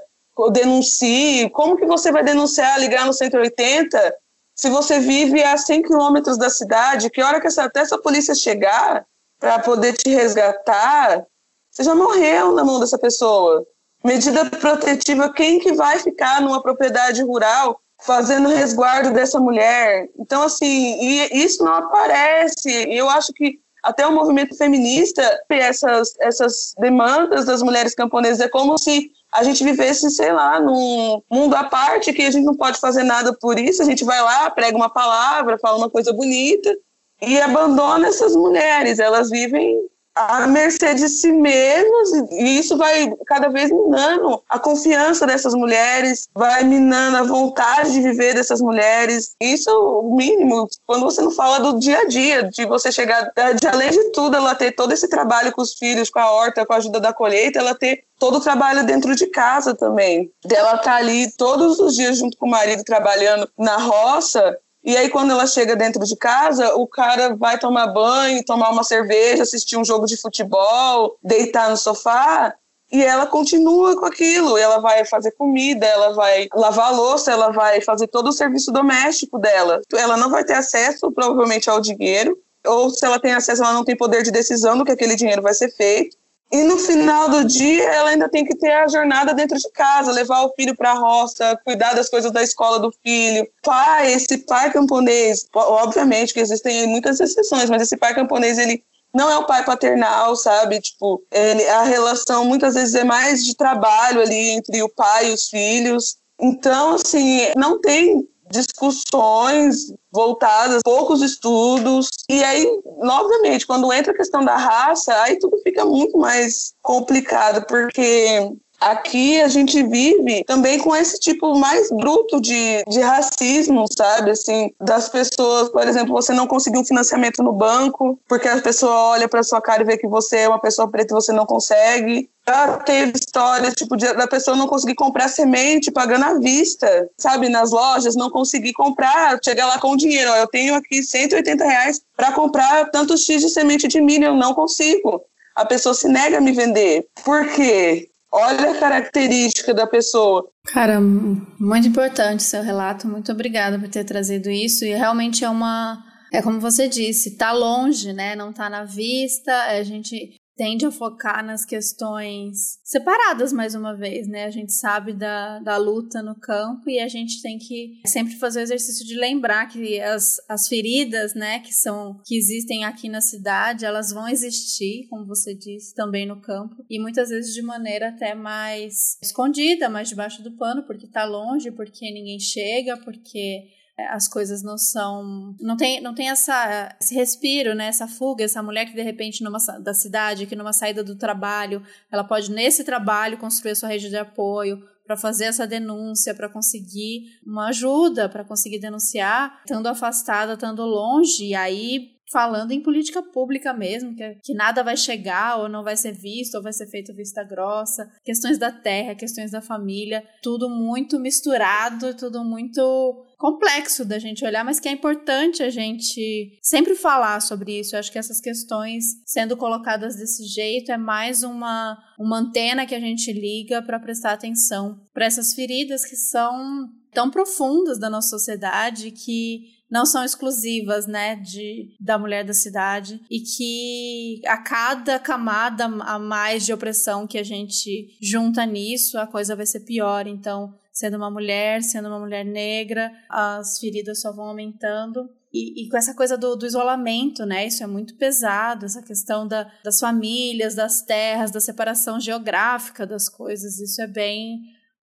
denuncie, como que você vai denunciar, ligar no 180, se você vive a 100 quilômetros da cidade, que hora que essa, até essa polícia chegar para poder te resgatar, você já morreu na mão dessa pessoa. medida protetiva, quem que vai ficar numa propriedade rural fazendo resguardo dessa mulher? Então, assim, isso não aparece. Eu acho que até o movimento feminista, essas, essas demandas das mulheres camponesas, é como se a gente vivesse, sei lá, num mundo à parte, que a gente não pode fazer nada por isso, a gente vai lá, prega uma palavra, fala uma coisa bonita e abandona essas mulheres. Elas vivem à mercê de si mesmas, e isso vai cada vez minando a confiança dessas mulheres, vai minando a vontade de viver dessas mulheres. Isso é o mínimo, quando você não fala do dia a dia, de você chegar, de além de tudo, ela ter todo esse trabalho com os filhos, com a horta, com a ajuda da colheita, ela ter todo o trabalho dentro de casa também. Dela estar tá ali todos os dias junto com o marido trabalhando na roça, e aí, quando ela chega dentro de casa, o cara vai tomar banho, tomar uma cerveja, assistir um jogo de futebol, deitar no sofá, e ela continua com aquilo. Ela vai fazer comida, ela vai lavar louça, ela vai fazer todo o serviço doméstico dela. Ela não vai ter acesso, provavelmente, ao dinheiro, ou se ela tem acesso, ela não tem poder de decisão do que aquele dinheiro vai ser feito. E no final do dia, ela ainda tem que ter a jornada dentro de casa, levar o filho para a roça, cuidar das coisas da escola do filho. Pai, esse pai camponês, obviamente que existem muitas exceções, mas esse pai camponês, ele não é o pai paternal, sabe? Tipo, ele, a relação muitas vezes é mais de trabalho ali entre o pai e os filhos. Então, assim, não tem discussões voltadas, poucos estudos. E aí, novamente, quando entra a questão da raça, aí tudo fica muito mais complicado, porque Aqui a gente vive também com esse tipo mais bruto de, de racismo, sabe? Assim, das pessoas, por exemplo, você não conseguiu um financiamento no banco, porque a pessoa olha para sua cara e vê que você é uma pessoa preta e você não consegue. Já teve histórias, tipo, de, da pessoa não conseguir comprar semente pagando à vista, sabe? Nas lojas, não conseguir comprar, chegar lá com dinheiro. Ó, eu tenho aqui 180 reais para comprar tantos X de semente de milho, eu não consigo. A pessoa se nega a me vender. Por quê? Olha a característica da pessoa. Cara, muito importante seu relato. Muito obrigada por ter trazido isso. E realmente é uma. É como você disse, tá longe, né? Não tá na vista. A gente tende a focar nas questões separadas mais uma vez, né? A gente sabe da, da luta no campo e a gente tem que sempre fazer o exercício de lembrar que as, as feridas, né, que são que existem aqui na cidade, elas vão existir, como você disse, também no campo e muitas vezes de maneira até mais escondida, mais debaixo do pano, porque tá longe, porque ninguém chega, porque as coisas não são não tem não tem essa esse respiro né essa fuga essa mulher que de repente numa da cidade que numa saída do trabalho ela pode nesse trabalho construir a sua rede de apoio para fazer essa denúncia para conseguir uma ajuda para conseguir denunciar estando afastada estando longe e aí falando em política pública mesmo, que, que nada vai chegar ou não vai ser visto ou vai ser feito vista grossa, questões da terra, questões da família, tudo muito misturado, tudo muito complexo da gente olhar, mas que é importante a gente sempre falar sobre isso. Eu acho que essas questões sendo colocadas desse jeito é mais uma, uma antena que a gente liga para prestar atenção para essas feridas que são tão profundas da nossa sociedade que não são exclusivas, né, de, da mulher da cidade e que a cada camada a mais de opressão que a gente junta nisso, a coisa vai ser pior. Então, sendo uma mulher, sendo uma mulher negra, as feridas só vão aumentando. E, e, com essa coisa do, do, isolamento, né? Isso é muito pesado, essa questão da, das famílias, das terras, da separação geográfica das coisas. Isso é bem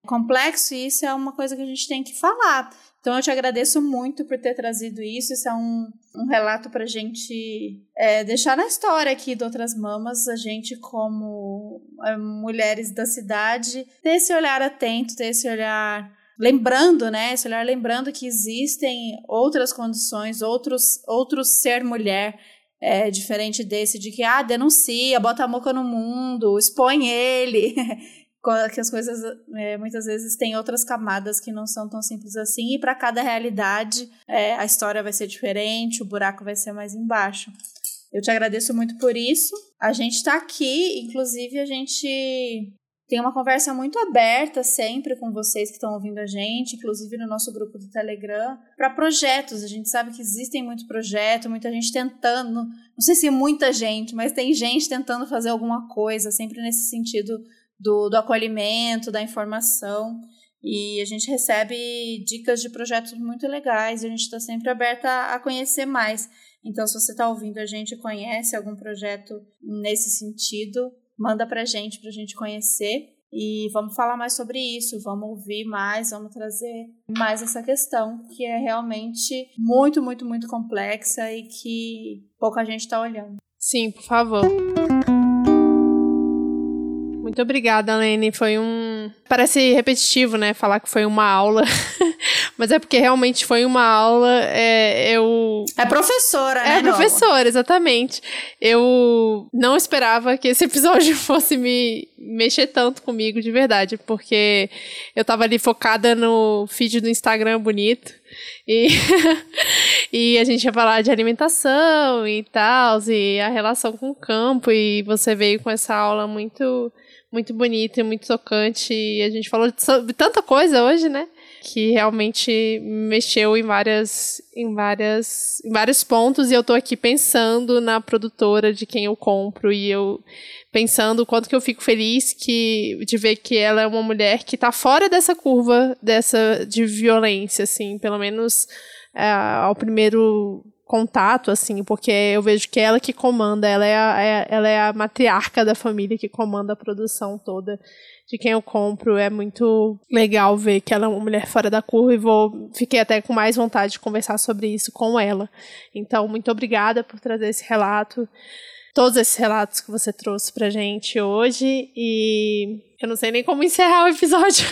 complexo e isso é uma coisa que a gente tem que falar. Então eu te agradeço muito por ter trazido isso. Isso é um, um relato para a gente é, deixar na história aqui de outras mamas, a gente como é, mulheres da cidade, ter esse olhar atento, ter esse olhar lembrando, né? Esse olhar lembrando que existem outras condições, outros, outros ser mulher é, diferente desse de que ah denuncia, bota a moca no mundo, expõe ele. que as coisas é, muitas vezes têm outras camadas que não são tão simples assim, e para cada realidade é, a história vai ser diferente, o buraco vai ser mais embaixo. Eu te agradeço muito por isso. A gente está aqui, inclusive a gente tem uma conversa muito aberta sempre com vocês que estão ouvindo a gente, inclusive no nosso grupo do Telegram, para projetos. A gente sabe que existem muito projeto, muita gente tentando, não sei se muita gente, mas tem gente tentando fazer alguma coisa, sempre nesse sentido do, do acolhimento, da informação. E a gente recebe dicas de projetos muito legais a gente está sempre aberta a, a conhecer mais. Então, se você está ouvindo a gente conhece algum projeto nesse sentido, manda para a gente, para a gente conhecer. E vamos falar mais sobre isso, vamos ouvir mais, vamos trazer mais essa questão, que é realmente muito, muito, muito complexa e que pouca gente está olhando. Sim, por favor. Muito obrigada, Lene. Foi um. Parece repetitivo, né? Falar que foi uma aula. Mas é porque realmente foi uma aula. É, eu. É professora, né? É professora, exatamente. Eu não esperava que esse episódio fosse me mexer tanto comigo, de verdade. Porque eu tava ali focada no feed do Instagram bonito. E, e a gente ia falar de alimentação e tal, e a relação com o campo. E você veio com essa aula muito muito bonita e muito tocante. E a gente falou sobre tanta coisa hoje, né? Que realmente mexeu em várias, em várias, em vários pontos. E eu tô aqui pensando na produtora de quem eu compro e eu pensando o quanto que eu fico feliz que de ver que ela é uma mulher que tá fora dessa curva dessa de violência, assim, pelo menos é, ao primeiro contato, assim, porque eu vejo que ela que comanda, ela é, a, é, ela é a matriarca da família que comanda a produção toda de quem eu compro. É muito legal ver que ela é uma mulher fora da curva e vou fiquei até com mais vontade de conversar sobre isso com ela. Então, muito obrigada por trazer esse relato todos esses relatos que você trouxe pra gente hoje e eu não sei nem como encerrar o episódio.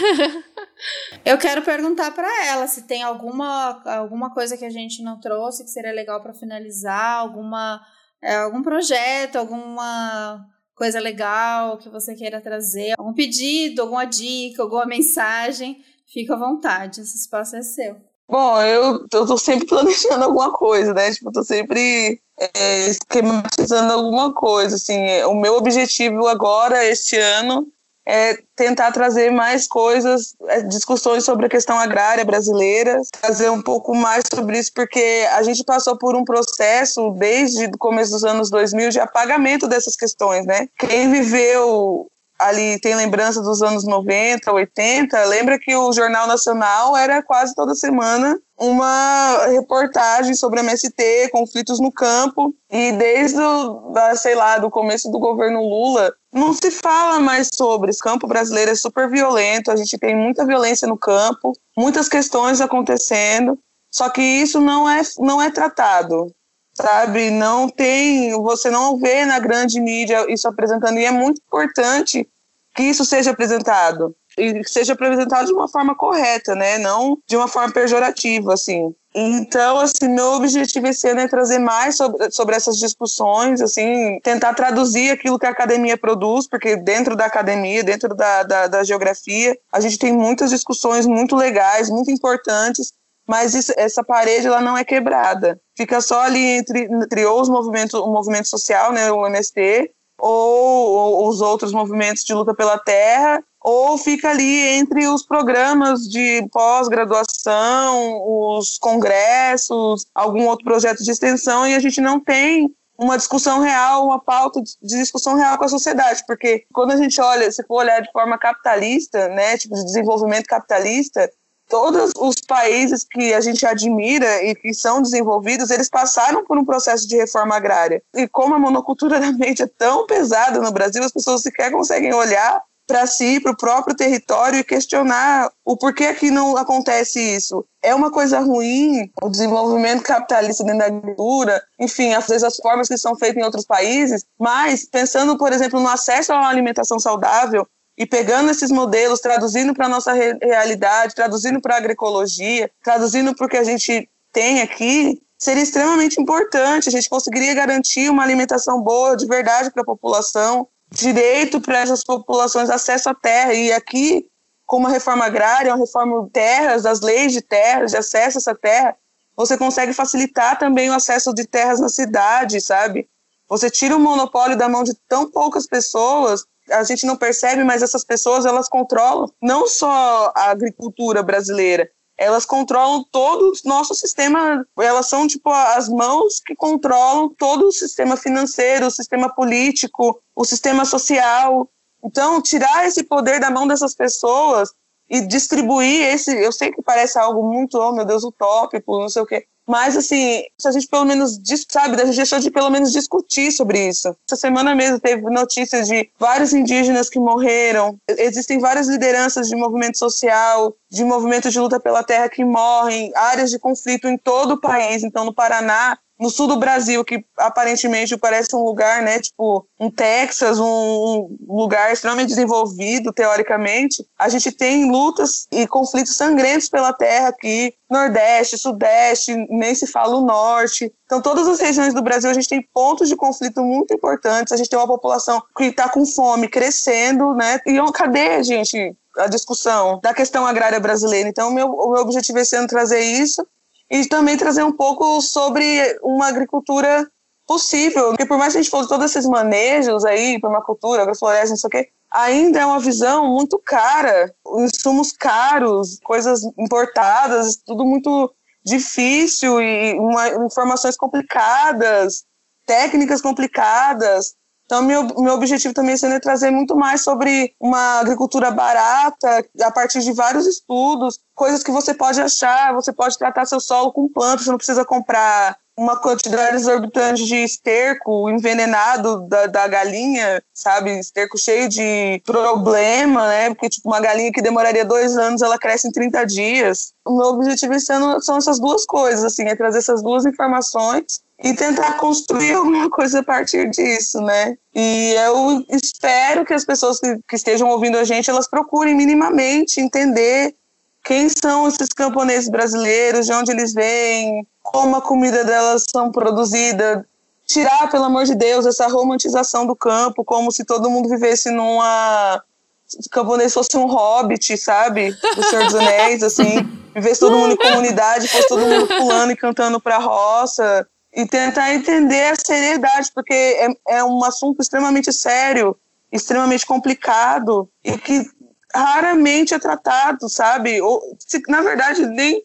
eu quero perguntar para ela se tem alguma, alguma coisa que a gente não trouxe que seria legal para finalizar, alguma é, algum projeto, alguma coisa legal que você queira trazer, algum pedido, alguma dica, alguma mensagem, fica à vontade, esse espaço é seu. Bom, eu, eu tô sempre planejando alguma coisa, né? Tipo, tô sempre é, esquematizando alguma coisa, assim. O meu objetivo agora, este ano, é tentar trazer mais coisas, é, discussões sobre a questão agrária brasileira, trazer um pouco mais sobre isso, porque a gente passou por um processo desde o começo dos anos 2000 de apagamento dessas questões, né? Quem viveu ali tem lembrança dos anos 90, 80, lembra que o Jornal Nacional era quase toda semana uma reportagem sobre MST, conflitos no campo, e desde o, da, sei lá, do começo do governo Lula, não se fala mais sobre. Esse campo brasileiro é super violento, a gente tem muita violência no campo, muitas questões acontecendo, só que isso não é, não é tratado sabe? Não tem, você não vê na grande mídia isso apresentando, e é muito importante que isso seja apresentado e seja apresentado de uma forma correta, né? Não de uma forma pejorativa, assim. Então, assim, meu objetivo esse ano é trazer mais sobre, sobre essas discussões, assim, tentar traduzir aquilo que a academia produz, porque dentro da academia, dentro da, da, da geografia, a gente tem muitas discussões muito legais, muito importantes, mas isso, essa parede ela não é quebrada. Fica só ali entre, entre os movimentos, o movimento social, né, o MST, ou, ou os outros movimentos de luta pela terra, ou fica ali entre os programas de pós-graduação, os congressos, algum outro projeto de extensão, e a gente não tem uma discussão real, uma pauta de discussão real com a sociedade, porque quando a gente olha, se for olhar de forma capitalista, né, tipo de desenvolvimento capitalista, todos os países que a gente admira e que são desenvolvidos, eles passaram por um processo de reforma agrária. E como a monocultura da mente é tão pesada no Brasil, as pessoas sequer conseguem olhar para si, para o próprio território e questionar o porquê que não acontece isso. É uma coisa ruim o desenvolvimento capitalista dentro da agricultura, enfim, às vezes as formas que são feitas em outros países, mas pensando, por exemplo, no acesso a uma alimentação saudável, e pegando esses modelos, traduzindo para a nossa re realidade, traduzindo para a agroecologia, traduzindo para o que a gente tem aqui, seria extremamente importante. A gente conseguiria garantir uma alimentação boa, de verdade, para a população, direito para essas populações, acesso à terra. E aqui, com uma reforma agrária, uma reforma de terras, das leis de terras, de acesso a essa terra, você consegue facilitar também o acesso de terras na cidade, sabe? Você tira o monopólio da mão de tão poucas pessoas a gente não percebe, mas essas pessoas elas controlam não só a agricultura brasileira, elas controlam todo o nosso sistema, elas são tipo as mãos que controlam todo o sistema financeiro, o sistema político, o sistema social. Então, tirar esse poder da mão dessas pessoas e distribuir esse. Eu sei que parece algo muito, oh meu Deus, utópico, não sei o quê. Mas, assim, se a gente pelo menos, sabe, a gente deixou de pelo menos discutir sobre isso. Essa semana mesmo teve notícias de vários indígenas que morreram. Existem várias lideranças de movimento social, de movimento de luta pela terra que morrem, áreas de conflito em todo o país. Então, no Paraná, no sul do Brasil, que aparentemente parece um lugar, né, tipo um Texas, um, um, lugar extremamente desenvolvido, teoricamente, a gente tem lutas e conflitos sangrentos pela terra aqui, Nordeste, Sudeste, nem se fala o Norte. Então, todas as regiões do Brasil, a gente tem pontos de conflito muito importantes, a gente tem uma população que está com fome crescendo, né, e cadê, gente, a discussão da questão agrária brasileira. Então, meu, o meu objetivo é sendo trazer isso e também trazer um pouco sobre uma agricultura possível, porque por mais que a gente fosse todos esses manejos aí, permacultura, agrofloresta, não sei o quê, ainda é uma visão muito cara, insumos caros, coisas importadas, tudo muito difícil e uma, informações complicadas, técnicas complicadas. Então, meu, meu objetivo também é trazer muito mais sobre uma agricultura barata, a partir de vários estudos, coisas que você pode achar, você pode tratar seu solo com plantas, você não precisa comprar uma quantidade exorbitante de esterco envenenado da, da galinha, sabe? Esterco cheio de problema, né? Porque, tipo, uma galinha que demoraria dois anos, ela cresce em 30 dias. O meu objetivo ano são essas duas coisas, assim, é trazer essas duas informações e tentar construir alguma coisa a partir disso, né? E eu espero que as pessoas que, que estejam ouvindo a gente, elas procurem minimamente entender quem são esses camponeses brasileiros, de onde eles vêm, como a comida delas são produzida, tirar, pelo amor de Deus, essa romantização do campo, como se todo mundo vivesse numa se camponês fosse um hobbit, sabe? Do Senhor dos Anéis, assim, vivesse todo mundo em comunidade, fosse todo mundo pulando e cantando pra roça, e tentar entender a seriedade, porque é, é um assunto extremamente sério, extremamente complicado, e que raramente é tratado, sabe? Ou, se, na verdade, nem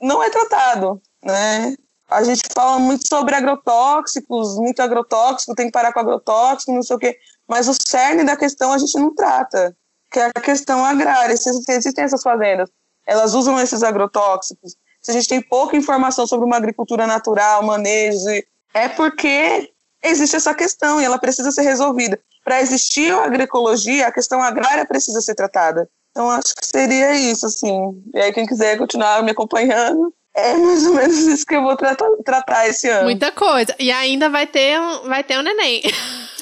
não é tratado, né? A gente fala muito sobre agrotóxicos, muito agrotóxico, tem que parar com agrotóxico, não sei o quê, mas o cerne da questão a gente não trata, que é a questão agrária. Existem essas fazendas, elas usam esses agrotóxicos. Se a gente tem pouca informação sobre uma agricultura natural, manejo, é porque existe essa questão e ela precisa ser resolvida para existir a agroecologia, a questão agrária precisa ser tratada. Então, acho que seria isso, assim. E aí, quem quiser continuar me acompanhando, é mais ou menos isso que eu vou tratar, tratar esse ano. Muita coisa. E ainda vai ter um, vai ter um neném.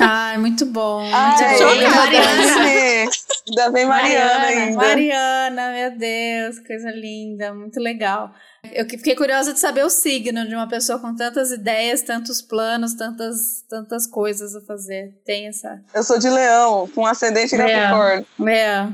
Ai, muito bom. Ai, muito Mariana. Ainda vem Mariana, Mariana ainda. Mariana, meu Deus, coisa linda, muito legal. Eu fiquei curiosa de saber o signo de uma pessoa com tantas ideias, tantos planos, tantas, tantas coisas a fazer. Tem essa. Eu sou de leão, com ascendente em Capricórnio. É.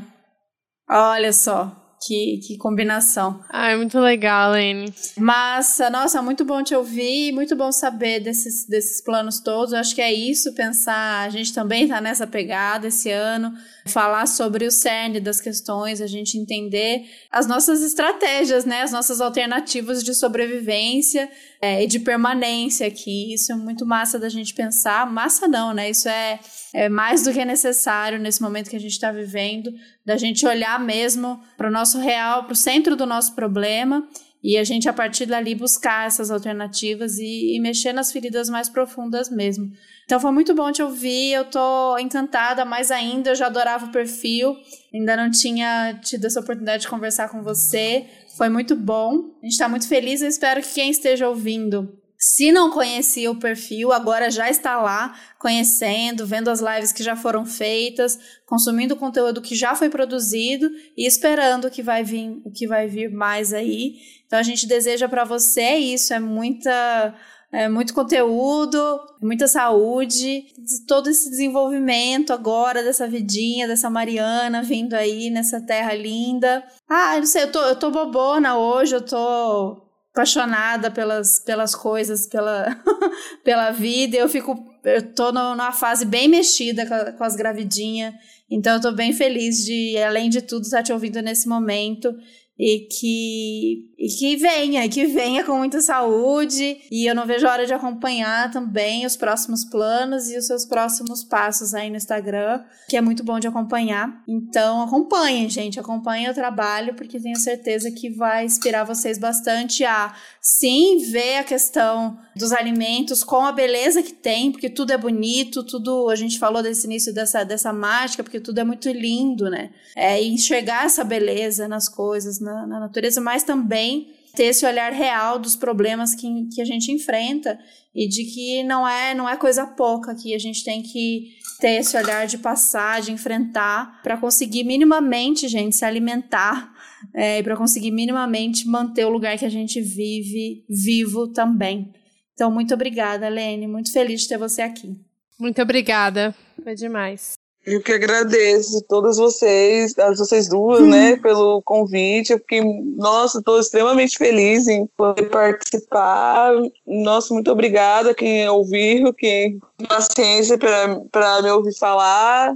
Olha só. Que, que combinação. Ai, muito legal, Lene. Massa, nossa, muito bom te ouvir, muito bom saber desses, desses planos todos. Eu acho que é isso, pensar. A gente também tá nessa pegada esse ano, falar sobre o cerne das questões, a gente entender as nossas estratégias, né? As nossas alternativas de sobrevivência é, e de permanência aqui. Isso é muito massa da gente pensar. Massa não, né? Isso é, é mais do que necessário nesse momento que a gente está vivendo, da gente olhar mesmo para o nosso real, para o centro do nosso problema e a gente, a partir dali, buscar essas alternativas e, e, mexer nas feridas mais profundas mesmo. Então foi muito bom te ouvir, eu tô encantada, mais ainda, eu já adorava o perfil, ainda não tinha tido essa oportunidade de conversar com você. Foi muito bom. A gente está muito feliz. Eu espero que quem esteja ouvindo, se não conhecia o perfil, agora já está lá, conhecendo, vendo as lives que já foram feitas, consumindo o conteúdo que já foi produzido e esperando o que vai vir, o que vai vir mais aí. Então a gente deseja para você isso, é muita é, muito conteúdo, muita saúde, todo esse desenvolvimento agora dessa vidinha, dessa Mariana vindo aí nessa terra linda. Ah, eu não sei, eu tô, eu tô bobona hoje, eu tô apaixonada pelas, pelas coisas, pela, pela vida. Eu fico, eu tô numa fase bem mexida com, com as gravidinhas, então eu tô bem feliz de, além de tudo, estar te ouvindo nesse momento e que e que venha, que venha com muita saúde. E eu não vejo a hora de acompanhar também os próximos planos e os seus próximos passos aí no Instagram, que é muito bom de acompanhar. Então acompanhem, gente, acompanhem o trabalho, porque tenho certeza que vai inspirar vocês bastante a sim ver a questão dos alimentos com a beleza que tem, porque tudo é bonito, tudo a gente falou desse início dessa, dessa mágica, porque tudo é muito lindo, né? É enxergar essa beleza nas coisas, na, na natureza, mas também ter esse olhar real dos problemas que, que a gente enfrenta e de que não é não é coisa pouca que a gente tem que ter esse olhar de passar, de enfrentar para conseguir minimamente, gente, se alimentar é, e para conseguir minimamente manter o lugar que a gente vive vivo também. Então, muito obrigada, Lene. Muito feliz de ter você aqui. Muito obrigada. Foi demais. Eu que agradeço todas vocês, as vocês duas, né, pelo convite. Eu fiquei, nossa, estou extremamente feliz em poder participar. Nossa, muito obrigada quem ouviu, quem paciência para me ouvir falar.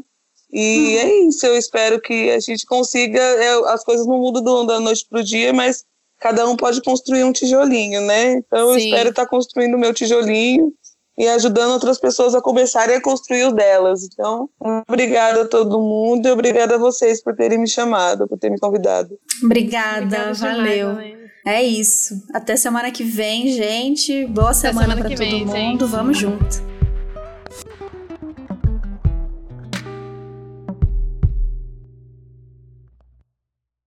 E é isso, eu espero que a gente consiga. É, as coisas não mudam da noite para o dia, mas cada um pode construir um tijolinho, né? Então eu espero estar construindo o meu tijolinho e ajudando outras pessoas a começarem a construir o delas. Então, obrigada a todo mundo e obrigada a vocês por terem me chamado, por terem me convidado. Obrigada, obrigada valeu. É isso. Até semana que vem, gente. Boa semana, semana para todo vem, mundo. Gente. Vamos junto.